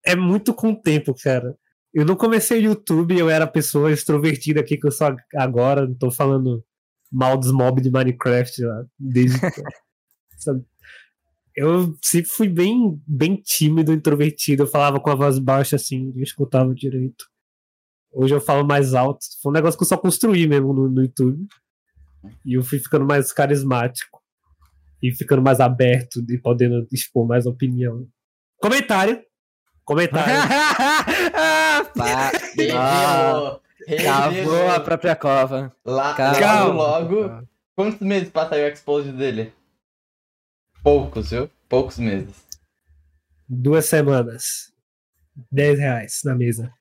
é muito com o tempo, cara. Eu não comecei o YouTube, eu era pessoa extrovertida aqui que eu sou agora, não tô falando mal dos mobs de Minecraft lá, desde. sabe? Eu sempre fui bem, bem tímido, introvertido, eu falava com a voz baixa assim, não escutava direito. Hoje eu falo mais alto. Foi um negócio que eu só construí mesmo no, no YouTube. E eu fui ficando mais carismático. E ficando mais aberto e podendo expor mais opinião. Comentário. Comentário. Pá! Cavou a própria cova. Lá, Cavou. logo. Quantos meses pra sair o Explode dele? Poucos, viu? Poucos meses. Duas semanas. 10 reais na mesa.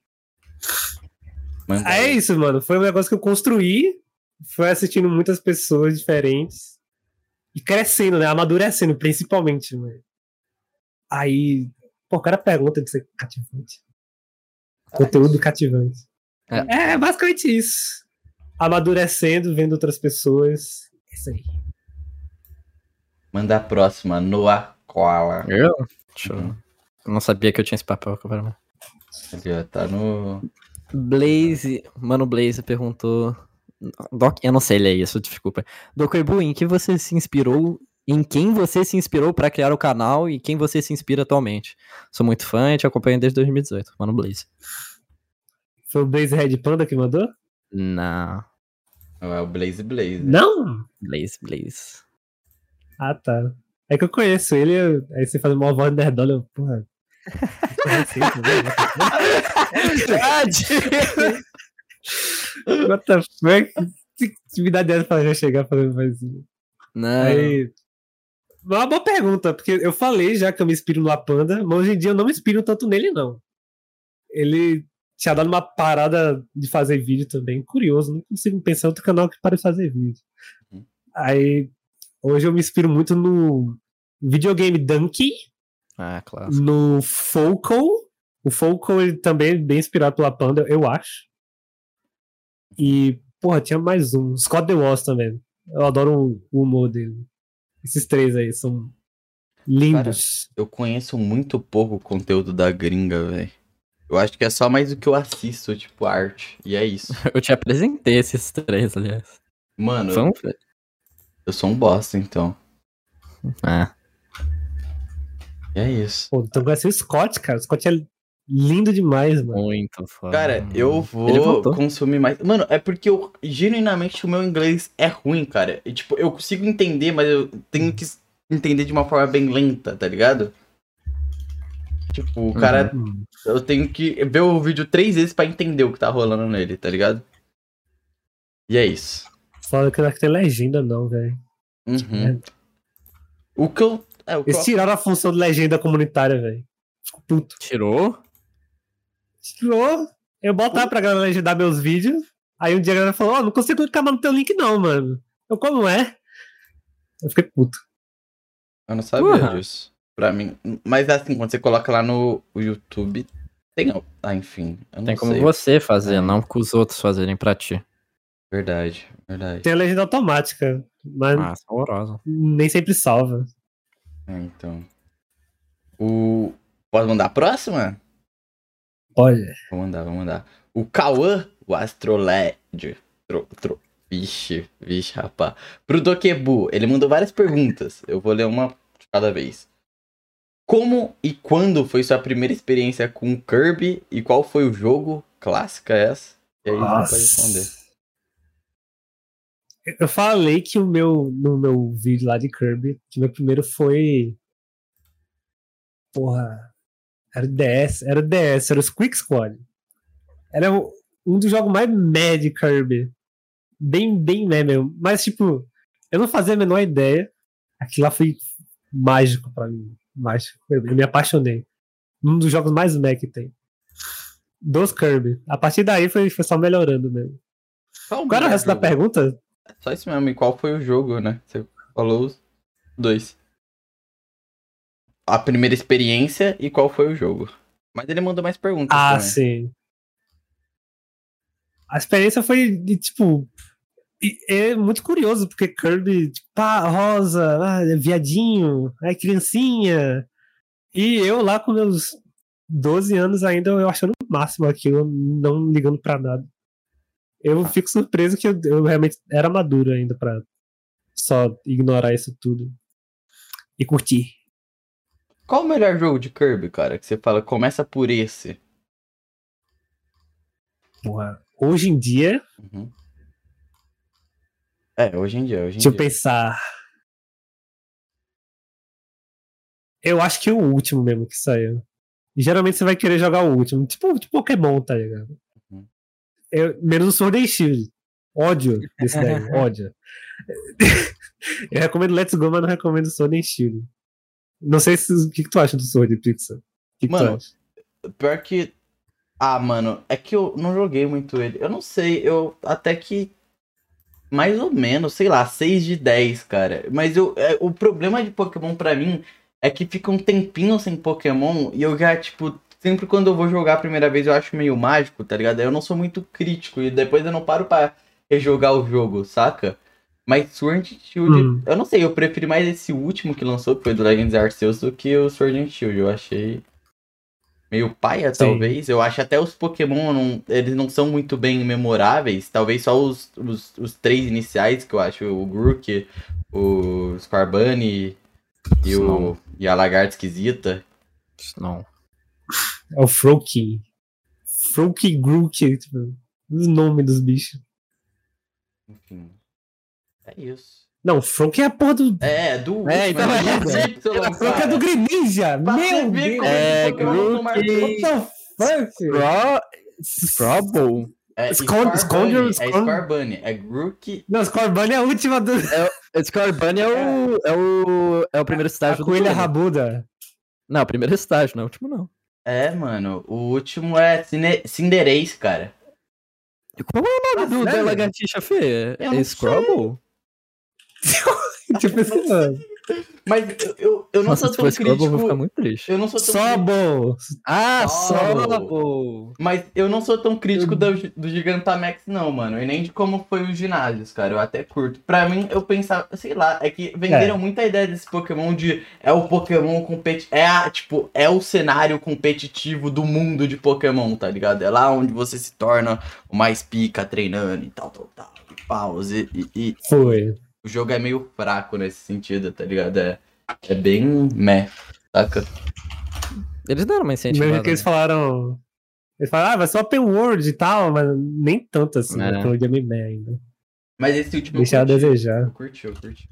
Manda Ah, é aí. isso, mano. Foi um negócio que eu construí. Foi assistindo muitas pessoas diferentes. E crescendo, né? Amadurecendo, principalmente, mano. Aí. Pô, o cara pergunta de ser cativante. Conteúdo cativante. É. É, basicamente isso. Amadurecendo, vendo outras pessoas. É Isso aí. Manda a próxima, Noah Koala. Eu? Deixa eu... eu não sabia que eu tinha esse papel. cara. Ali, ó, tá no. Blaze, mano, Blaze perguntou. Doc, eu não sei ler isso, desculpa. Dokoibu, em que você se inspirou? Em quem você se inspirou pra criar o canal e quem você se inspira atualmente? Sou muito fã e te acompanho desde 2018. Mano, Blaze. Foi o Blaze Red Panda que mandou? Não, É o Blaze Blaze. Não! Blaze, Blaze. Ah, tá. É que eu conheço ele, eu- aí você faz uma voz nerdola, eu, porra. What the fuck? Que atividade é essa pra já chegar fazendo mais? Não. Aí. É uma boa pergunta, porque eu falei já que eu me inspiro no Apanda, mas hoje em dia eu não me inspiro tanto nele, não. Ele tinha dado uma parada de fazer vídeo também. Curioso, não consigo pensar em outro canal que pare de fazer vídeo. Uhum. Aí, hoje eu me inspiro muito no videogame Donkey, Ah, claro. no Focal. O Focal ele também é bem inspirado pela Panda, eu acho. E, porra, tinha mais um. Scott The Walls também. Eu adoro o, o humor dele. Esses três aí são lindos. Eu conheço muito pouco o conteúdo da gringa, velho. Eu acho que é só mais do que eu assisto, tipo, arte. E é isso. Eu te apresentei esses três, aliás. Mano, Vamos ver. Eu sou um bosta, então. Ah, E é isso. Pô, então conhece o Scott, cara. O Scott é lindo demais, mano. muito foda. Cara, eu Ele vou consumir mais. Mano, é porque eu, genuinamente, o meu inglês é ruim, cara. E, tipo, eu consigo entender, mas eu tenho que entender de uma forma bem lenta, tá ligado? Tipo, o cara. Hum. Eu tenho que ver o vídeo três vezes pra entender o que tá rolando nele, tá ligado? E é isso. Foda que não tem legenda, não, velho. Uhum. O que eu. É, o que eu... Eles tiraram a função de legenda comunitária, velho. Fico puto. Tirou? Tirou. Eu botava pra galera legendar meus vídeos. Aí um dia a galera falou, ó, não consigo clicar mais no teu link, não, mano. Eu, como é? Eu fiquei puto. Eu não sabia Porra. disso. Pra mim. Mas assim, quando você coloca lá no YouTube, tem. Ah, enfim. Eu não Tem como sei. você fazer, É. não com os outros fazerem pra ti. Verdade, verdade. Tem a legenda automática, mas Nossa, horrorosa. nem sempre salva. É, então. O. Pode mandar a próxima? Olha. Vou mandar, vou mandar. O Cauã, o Astroled. Tro, tro, vixe, vixe, rapá. Pro Dokebu, ele mandou várias perguntas. Eu vou ler uma de cada vez. Como e quando foi sua primeira experiência com Kirby e qual foi o jogo? Clássica essa. E aí você pode responder. Eu falei que o meu, no meu vídeo lá de Kirby, que meu primeiro foi. Porra. Era o DS, era o DS, era o Quick Squad. Era um dos jogos mais meh de Kirby. Bem, bem meh mesmo. Mas, tipo, eu não fazia a menor ideia. Aquilo lá foi mágico pra mim. Mágico. Eu eu me apaixonei. Um dos jogos mais meh que tem. Dos Kirby. A partir daí foi, foi só melhorando mesmo. Qual era o resto da pergunta? Só isso mesmo. E qual foi o jogo, né? Você falou os dois. A primeira experiência e qual foi o jogo. Mas ele mandou mais perguntas Ah, também. sim. A experiência foi de tipo. É muito curioso, porque Kirby, tipo, pá, rosa, ah, viadinho, ai, criancinha. E eu lá com meus 12 anos ainda, eu achando o máximo aquilo, não ligando pra nada. Eu fico surpreso que eu, eu realmente era maduro ainda pra só ignorar isso tudo. E curtir. Qual o melhor jogo de Kirby, cara? Que você fala, começa por esse. Porra. Hoje em dia, Uhum. É, hoje em dia, hoje em Deixa eu dia. pensar. Eu acho que o último mesmo que saiu. E geralmente você vai querer jogar o último. Tipo, tipo Pokémon, tá ligado? Eu, menos o Sword and Shield. Ódio desse daí. ódio. eu recomendo Let's Go, mas não recomendo Sword and Shield. Não sei se, o que, que tu acha do Sword Pizza. O que, que tu Mano, acha? Pior que. Ah, mano, é que eu não joguei muito ele. Eu não sei, eu até que. Mais ou menos, sei lá, 6 de 10, cara. Mas eu, é, o problema de Pokémon pra mim é que fica um tempinho sem Pokémon e eu já, tipo, sempre quando eu vou jogar a primeira vez eu acho meio mágico, tá ligado? Eu não sou muito crítico e depois eu não paro pra rejogar o jogo, saca? Mas Sword and Shield, Hum. eu não sei, eu preferi mais esse último que lançou, que foi do Legends Arceus, do que o Sword and Shield. Eu achei meio paia, Sim. talvez. Eu acho até os Pokémon, não- eles não são muito bem memoráveis. Talvez só os, os, os três iniciais, que eu acho, o Grook, o Scorbunny e, o, e a Lagarta Esquisita. Não. É o Froakie. Froakie Grook. Tipo, os nomes dos bichos. Enfim. É isso. Não, Froakie é a porra do. É, do É, então é do esse. Y, Froakie é do. Greninja! Meu Deus! É, marcou. Grook. What the fuck? Scrabble? É Scorbunny, esconde- é Scorbunny, é Grook. Não, Scorbunny é a última do. Scorbunny é o, é o. É o primeiro A estágio do coelha rabuda. Não, primeiro estágio, não é o último não. É, mano, o último é Cine- Cinderace, cara. E qual é o nome Ah, do, da lagartixa feia? É Scrabble? Deixa eu pesquisar. Mas eu, eu, não Nossa, sou tão for Scrubble, eu vou crítico. ficar muito triste. Eu não sou tão Só crítico. bom. Ah, Solo. Mas eu não sou tão crítico do, do Gigantamax, não, mano. E nem de como foi os ginásios, cara. Eu até curto. Pra mim, eu pensava, sei lá, é que venderam muita ideia desse Pokémon de é o Pokémon competitivo. É a, tipo, é o cenário competitivo do mundo de Pokémon, tá ligado? É lá onde você se torna o mais pica treinando e tal, tal, tal. E pause. E, e Foi. O jogo é meio fraco nesse sentido, tá ligado? É, é bem meh, saca? Eles deram uma Mesmo incentivada. que eles né? falaram. Eles falaram, ah, vai ser open world e tal, mas nem tanto assim, É. né, pelo Game Man ainda. Mas esse último Deixar a eu curti. desejar. Eu curti, eu curti.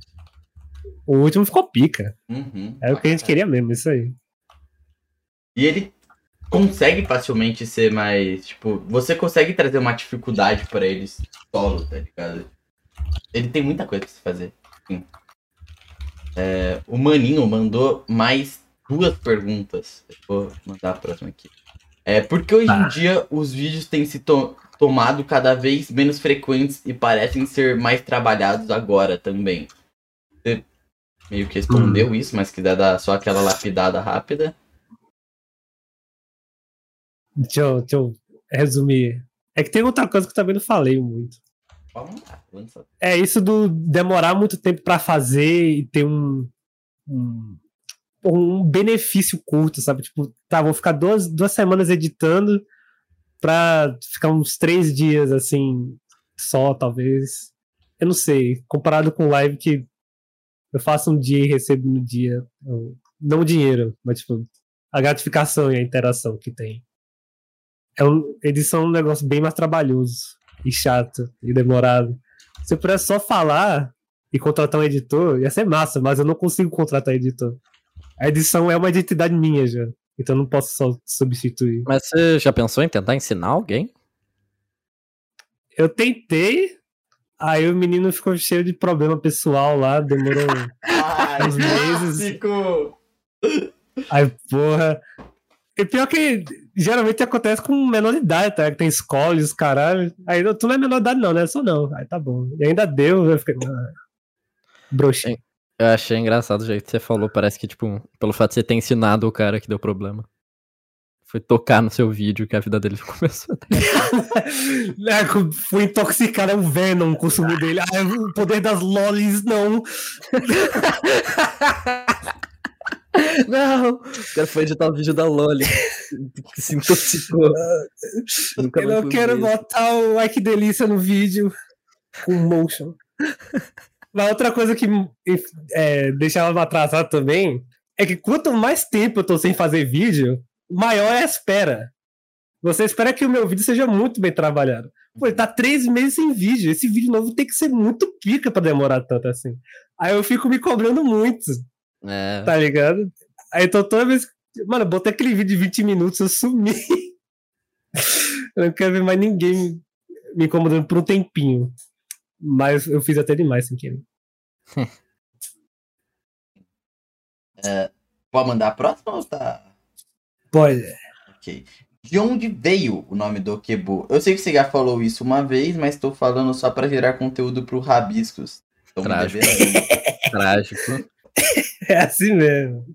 O último ficou pica. Uhum. É o que a gente queria mesmo, isso aí. E ele consegue facilmente ser mais. Tipo, você consegue trazer uma dificuldade pra eles solo, tá ligado? Ele tem muita coisa pra se fazer. É, o Maninho mandou mais duas perguntas. Eu Vou mandar a próxima aqui. É, porque hoje em Tá. dia os vídeos têm se to- tomado cada vez menos frequentes e parecem ser mais trabalhados agora também. Você meio que respondeu isso, mas quiser dar só aquela lapidada rápida. Deixa eu, deixa eu resumir. É que tem outra coisa que eu também não falei muito. É isso do demorar muito tempo pra fazer e ter um, um, um benefício curto, sabe? Tipo, tá, vou ficar duas, duas semanas editando pra ficar uns três dias assim, só, talvez. Eu não sei. Comparado com live que eu faço um dia e recebo no dia. eu- Não dinheiro, mas tipo, a gratificação e a interação que tem. É um, edição é um negócio bem mais trabalhoso e chato e demorado. Se eu pudesse só falar e contratar um editor, ia ser massa, mas eu não consigo contratar editor. A edição é uma identidade minha já. Então eu não posso só substituir. Mas você já pensou em tentar ensinar alguém? Eu tentei, aí o menino ficou cheio de problema pessoal lá, demorou. Ai, Uns meses. Aí, porra. E pior que geralmente acontece com menor de idade, tá? Tem escola e os caralho. Aí tu não é menor de idade, não, né? Só não. Aí tá bom. E ainda deu, eu fiquei. Ah, broxa. Eu achei engraçado o jeito que você falou. Parece que, tipo, pelo fato de você ter ensinado o cara que deu problema. Foi tocar no seu vídeo que a vida dele começou. É, fui intoxicado, é um Venom consumiu dele. Ah, o poder das lolis, não. Não! O cara foi editar o vídeo da Loli. que se intoxicou. Nunca Eu não quero botar o Ai que delícia no vídeo com motion. Mas outra coisa que é, deixava atrasado também é que quanto mais tempo eu tô sem fazer vídeo, maior é a espera. Você espera que o meu vídeo seja muito bem trabalhado. Pô, ele tá três meses sem vídeo. Esse vídeo novo tem que ser muito pica pra demorar tanto assim. Aí eu fico me cobrando muito, É. tá ligado? Aí então toda vez. Mano, eu botei aquele vídeo de 20 minutos, eu sumi. eu não quero ver mais ninguém me incomodando por um tempinho. Mas eu fiz até demais sem querer. Pode mandar a próxima ou tá? Pode. Ok. De onde veio o nome do Okebo? Eu sei que você já falou isso uma vez, mas tô falando só pra gerar conteúdo pro Rabiscos. Então Trágico. Trágico. É assim mesmo.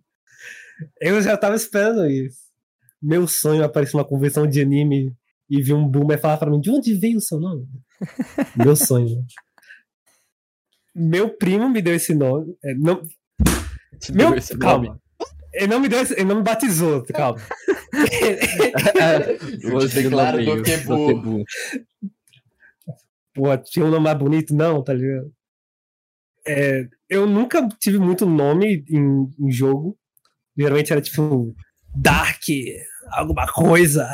Eu já tava esperando isso. Meu sonho é aparecer uma convenção de anime e vir um boomer falar pra mim: de onde veio o seu nome? Meu sonho. Meu primo me deu esse nome. É, não, Te meu, deu esse nome. calma. Ele não me deu esse, ele não me batizou, calma. Eu te declaro do Okebo. Pô, tinha um nome mais bonito, não, tá ligado? É, eu nunca tive muito nome em, em jogo. Geralmente era tipo Dark, alguma coisa.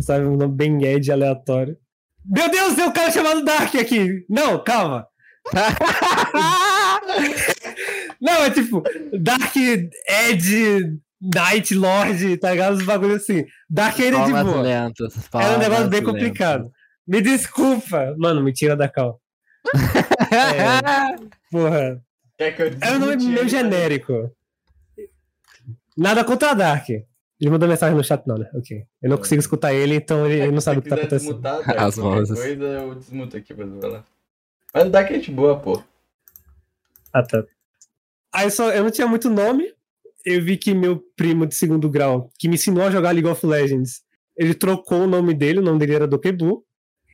Sabe, um nome bem Ed aleatório. Meu Deus, tem um cara chamado Dark aqui! Não, calma! Não, é tipo Dark Ed Night Lord, tá ligado? Os bagulhos assim. Dark ainda de boa. lentas. Era um negócio bem lentas. complicado. Me desculpa. Mano, me tira da cal. É, porra. Era um nome desmute meio genérico. Nada contra a Dark. Ele mandou mensagem no chat, não, né? Ok. Eu não consigo escutar ele, então ele, ele não sabe o que tá acontecendo. desmutar, Dark, As vozes. Coisa, eu desmuto aqui pra falar. Mas o Dark é de boa, pô. Ah, tá. Aí só, eu não tinha muito nome. Eu vi que meu primo de segundo grau, que me ensinou a jogar League of Legends, ele trocou o nome dele, o nome dele era Dokebu,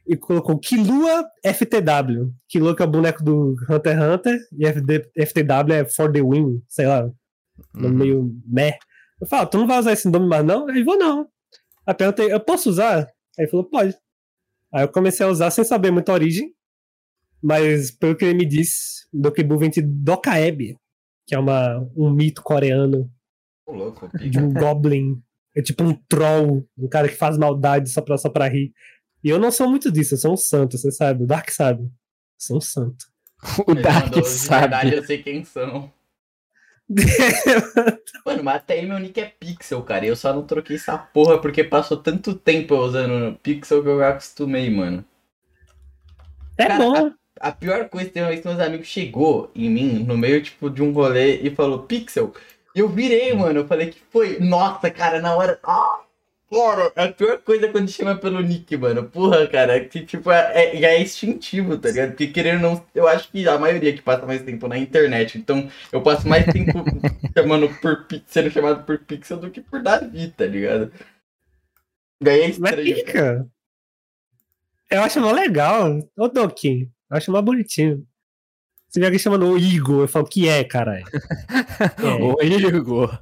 e colocou Kilua FTW. Kilua que é o boneco do Hunter x Hunter, e FD, FTW é For the Win, sei lá, Uhum. meio meh. Eu falo, tu não vai usar esse nome mais não? Ele vou não. Aí perguntei, eu posso usar? Aí ele falou, pode. Aí eu comecei a usar sem saber muita origem, mas pelo que ele me disse, Dokebu vem de Dokaeb, que é uma, um mito coreano louco, de um goblin. É tipo um troll, um cara que faz maldade só pra, só pra rir. E eu não sou muito disso, eu sou um santo, você sabe. O Dark sabe. Eu sou um santo. O Ele Dark mandou, De verdade, sabe. eu sei quem são. Mano, mas até aí meu nick é Pixel, cara. E eu só não troquei essa porra porque passou tanto tempo eu usando Pixel que eu já acostumei, mano. É Cara, bom. A pior coisa tem uma vez que meus amigos chegou em mim, no meio, tipo, de um rolê e falou Pixel. E eu virei, mano. Eu falei que foi. Nossa, cara, na hora. Ah! Cara, a pior coisa é quando chama pelo nick, mano. Porra, cara, que tipo, é, é, já é instintivo, tá ligado? Porque querendo ou não, eu acho que a maioria que passa mais tempo na internet. Então, eu passo mais tempo chamando por sendo chamado por Pixel do que por Davi, tá ligado? Daí é Mas estranho. pica. Eu acho mó legal. Ô, Doki, eu acho mó bonitinho. Se vê alguém chamando o Igor, eu falo, que é, caralho? É. Ô, Igor.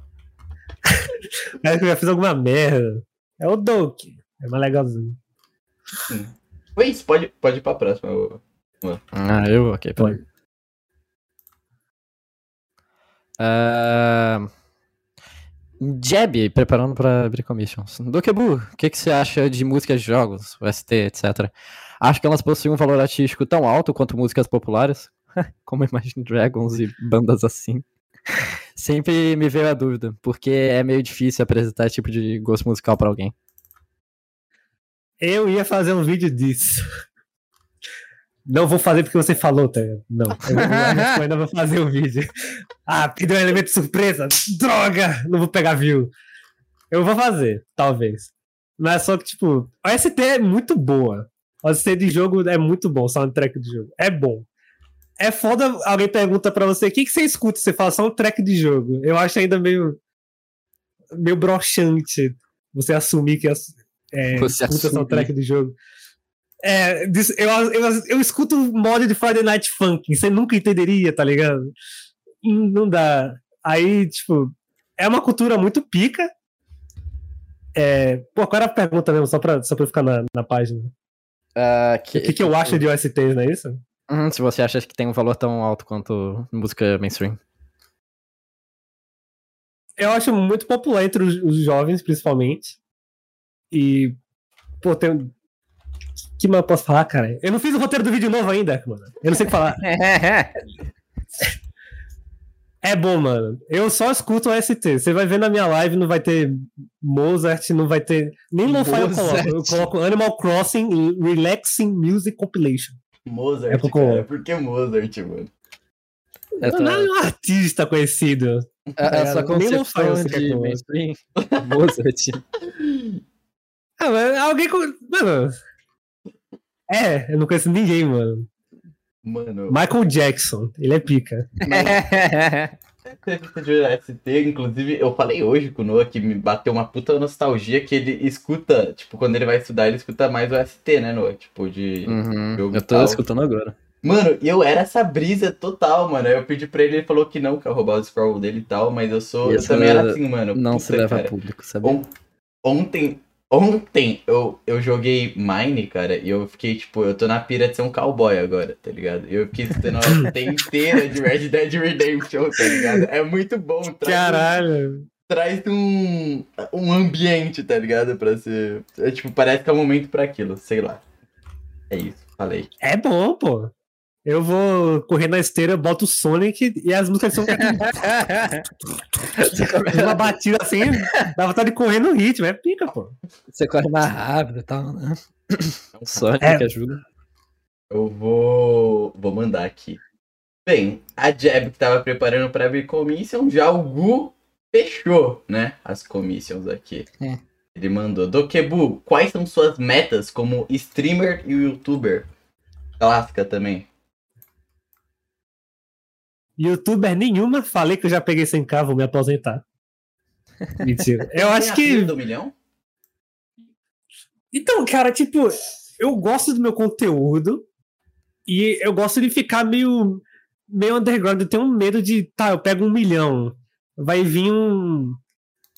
Aí eu já fiz alguma merda. É o Doki. É mais legalzinho. Foi isso, pode, pode ir pra próxima. ô. Ah, eu? Ok. Pode. Ah, Jeb, preparando pra abrir commissions. Dokebu, o que, que você acha de músicas de jogos, UST, etc? Acho que elas possuem um valor artístico tão alto quanto músicas populares? Como Imagine Dragons e bandas assim. Sempre me veio a dúvida, porque é meio difícil apresentar esse tipo de gosto musical pra alguém. Eu ia fazer um vídeo disso. Não vou fazer porque você falou, tá? Não. Eu, ainda vou fazer o vídeo. Ah, perdeu um elemento surpresa. Droga! Não vou pegar view. Eu vou fazer, talvez. Mas só que, tipo, a OST é muito boa. A OST de jogo é muito bom, soundtrack de jogo. É bom. É foda alguém pergunta pra você o que, que você escuta, você fala soundtrack de jogo. Eu acho ainda meio. meio broxante você assumir que é, Você escuta assumir. soundtrack de jogo. É, eu, eu, eu escuto mod de Friday Night Funk, você nunca entenderia, tá ligado? Hum, Não dá. Aí, tipo, é uma cultura muito pica. É, pô, qual era a pergunta mesmo, só pra, só pra eu ficar na, na página? Ah, O que, que eu acho de OSTs, não é isso? Uhum, se você acha que tem um valor tão alto quanto música mainstream. Eu acho muito popular entre os, os jovens, principalmente. E, pô, tem. O que mais eu posso falar, cara? Eu não fiz o roteiro do vídeo novo ainda, mano. Eu não sei o que falar. É bom, mano. Eu só escuto o ST. Você vai ver na minha live, não vai ter Mozart, não vai ter. Nem lo-fi eu coloco. Eu coloco Animal Crossing Relaxing Music Compilation. Mozart, É porque- cara. Por que Mozart, mano? É, Não é um artista conhecido. a, a sua Nem lo-fi concepção quer de mainstream. Mozart. Ah, mas alguém. com- Mano. É, eu não conheço ninguém, mano. Mano, Michael Jackson, ele é pica. entrevista de ST, inclusive, eu falei hoje com o Noah que me bateu uma puta nostalgia que ele escuta, tipo, quando ele vai estudar, ele escuta mais o ST, né, Noah? Tipo, de. Uhum, jogo eu tô tal. escutando agora. Mano, eu era essa brisa total, mano. Aí eu pedi pra ele, ele falou que não, que ia roubar o scroll dele e tal, mas eu sou. Eu também era assim, mano. Não Puta, se leva cara. a público, sabe? On- Ontem, ontem eu, eu joguei Mine, cara, e eu fiquei, tipo, eu tô na pira de ser um cowboy agora, tá ligado? Eu fiquei escutando a OST inteira de Red Dead Redemption, tá ligado? É muito bom, traz, um, Caralho. traz um, um ambiente, tá ligado? Pra ser. É, tipo, parece que é o momento pra aquilo, sei lá. É isso, falei. É bom, pô. Eu vou correr na esteira, boto o Sonic e as músicas são uma batida assim, dá vontade de correr no ritmo, é pica, pô. Você corre mais rápido e tal, né? Sonic É. que ajuda. Eu vou, vou mandar aqui. Bem, a Jeb que tava preparando pra abrir commission, já o Gu fechou, né? As commissions aqui. É. Ele mandou, Dokebu, quais são suas metas como streamer e youtuber? Clássica também. Youtuber nenhuma, falei que eu já peguei 100k, vou me aposentar. Mentira. Eu acho que. do milhão? Então, cara, tipo, eu gosto do meu conteúdo e eu gosto de ficar meio, meio underground. Eu tenho medo de, tá, eu pego um milhão, vai vir um,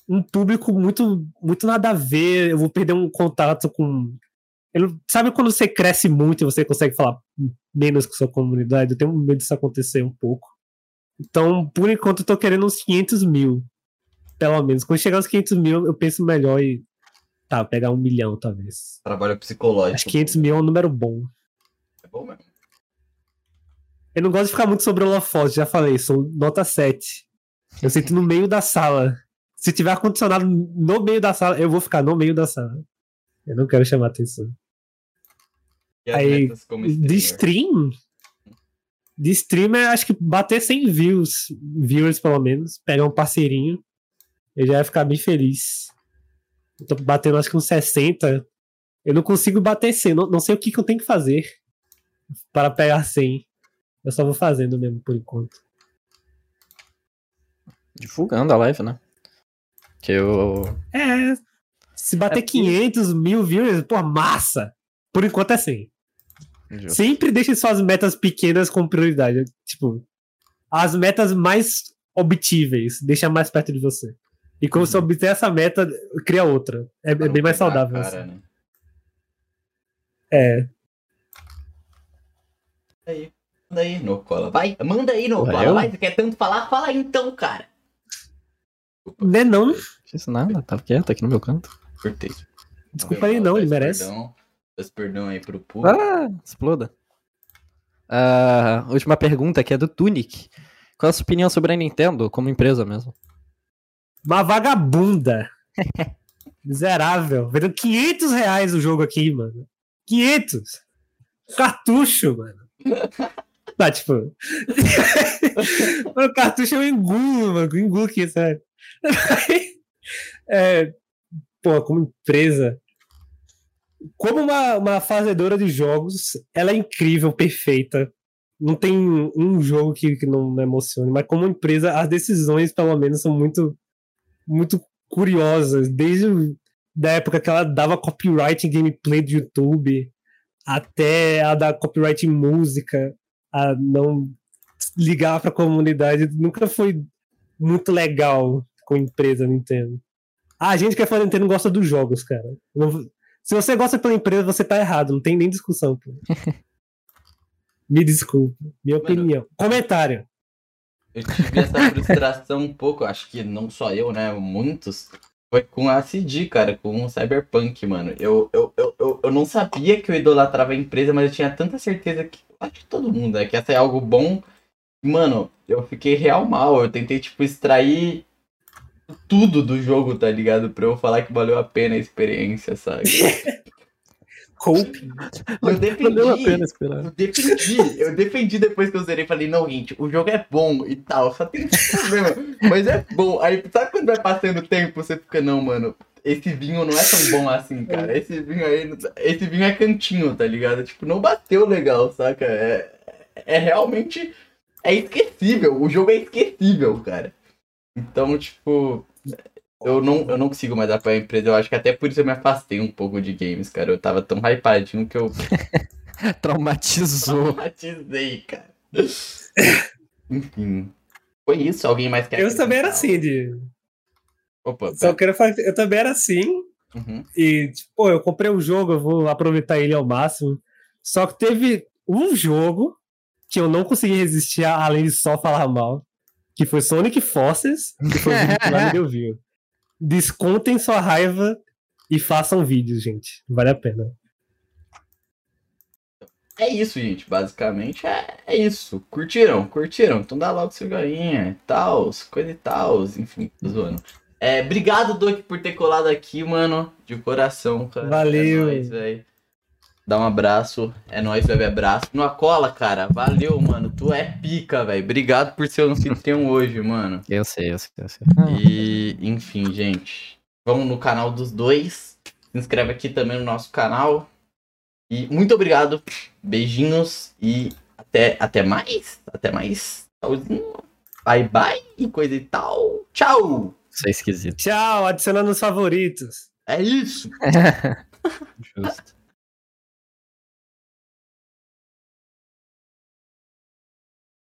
um público muito, muito nada a ver, eu vou perder um contato com. Eu, sabe quando você cresce muito e você consegue falar menos com sua comunidade? Eu tenho medo disso acontecer um pouco. Então, por enquanto, eu tô querendo uns 500 mil. Pelo menos. Quando chegar aos 500 mil, eu penso melhor e. Tá, pegar um milhão, talvez. Trabalho psicológico. Acho que 500 mil é um número bom. É bom mesmo. Eu não gosto de ficar muito sobre holofote, já falei, sou nota 7. Eu sinto no meio da sala. Se tiver ar-condicionado no meio da sala, eu vou ficar no meio da sala. Eu não quero chamar atenção. E Aí, De stream? De stream é acho que bater 100 views, viewers pelo menos, pegar um parceirinho, eu já ia ficar bem feliz. Eu tô batendo acho que uns 60. Eu não consigo bater 100, não, não sei o que, que eu tenho que fazer para pegar 100. Eu só vou fazendo mesmo por enquanto. Divulgando a live, né? Que eu. É, se bater É porque- 500 mil viewers, pô, massa! Por enquanto é 100. Justo. Sempre deixe suas metas pequenas com prioridade. Tipo, as metas mais obtíveis, deixa mais perto de você. E quando você obter essa meta, cria outra. É, é não bem mais saudável. cara, assim. né? É. Aí. Manda aí, Nocola. Vai, manda aí, Nocola. eu? Vai, você quer tanto falar? Fala aí então, cara. Né não? Fiz nada, tava quieto aqui no meu canto. Curtei. Desculpa aí não, ele merece. Perdão, peço perdão aí pro público. Ah, exploda. Ah, última pergunta que é do Tunic. Qual a sua opinião sobre a Nintendo como empresa mesmo? Uma vagabunda. Miserável. Vendendo 500 reais o jogo aqui, mano. 500. Cartucho, mano. Tá, tipo. o cartucho eu engulo, mano. Eu engulo aqui, sério. é, pô, como empresa. Como uma, uma fazedora de jogos, ela é incrível, perfeita. Não tem um jogo que, que não me emocione, mas como empresa, as decisões, pelo menos, são muito, muito curiosas. Desde da época que ela dava copyright em gameplay do YouTube, até a dar copyright em música, a não ligar pra comunidade, nunca foi muito legal com a empresa Nintendo. Ah, a gente que é fã da Nintendo gosta dos jogos, cara. Se você gosta pela empresa, você tá errado, não tem nem discussão, pô. Me desculpe, minha Mano. opinião. Comentário. Eu tive essa frustração um pouco, acho que não só eu, né? Muitos. Foi com a CD, cara, com o Cyberpunk, mano. Eu, eu, eu, eu, eu não sabia que eu idolatrava a empresa, mas eu tinha tanta certeza que. Acho que todo mundo, né? Que ia sair algo bom. Mano, eu fiquei real mal. Eu tentei, tipo, extrair tudo do jogo, tá ligado? Pra eu falar que valeu a pena a experiência, sabe? Cope. Eu defendi. Valeu a pena esperar. Eu defendi, eu defendi depois que eu zerei. Falei, não, gente, o jogo é bom e tal, só tem esse problema. Mas é bom. Aí, sabe quando vai passando o tempo, você fica, não, mano, esse vinho não é tão bom assim, cara. Esse vinho aí, esse vinho é cantinho, tá ligado? Tipo, não bateu legal, saca? É, é realmente. É esquecível. O jogo é esquecível, cara. Então, tipo. Eu não, eu não consigo mais apoiar a empresa. Eu acho que até por isso eu me afastei um pouco de games, cara. Eu tava tão hypadinho que eu Traumatizou. Traumatizei, cara. Enfim. Foi isso? Alguém mais quer Eu também era assim, de. Opa, Só quero falar que eu também era assim. Uhum. E, tipo, pô, eu comprei um jogo, eu vou aproveitar ele ao máximo. Só que teve um jogo que eu não consegui resistir além de só falar mal. Que foi Sonic Forces, que foi o vídeo que me deu view. Descontem sua raiva e façam vídeos, gente. Vale a pena. É isso, gente. Basicamente é, é isso. Curtiram? Curtiram? Então dá logo seu joinha e tal, coisa e tal. Enfim, tô zoando. É, obrigado, Doc, por ter colado aqui, mano. De coração, cara. Valeu. É nóis. Dá um abraço. É nóis, bebe abraço. Não cola, cara. Valeu, mano. Tu é pica, velho. Obrigado por ser o anfitrião hoje, mano. Eu sei, eu sei, eu sei. E, enfim, gente. Vamos no canal dos dois. Se inscreve aqui também no nosso canal. E muito obrigado. Beijinhos e até, até mais. Até mais. Tchauzinho. Bye bye e coisa e tal. Tchau! Isso é esquisito. Tchau, adicionando os favoritos. É isso! Justo.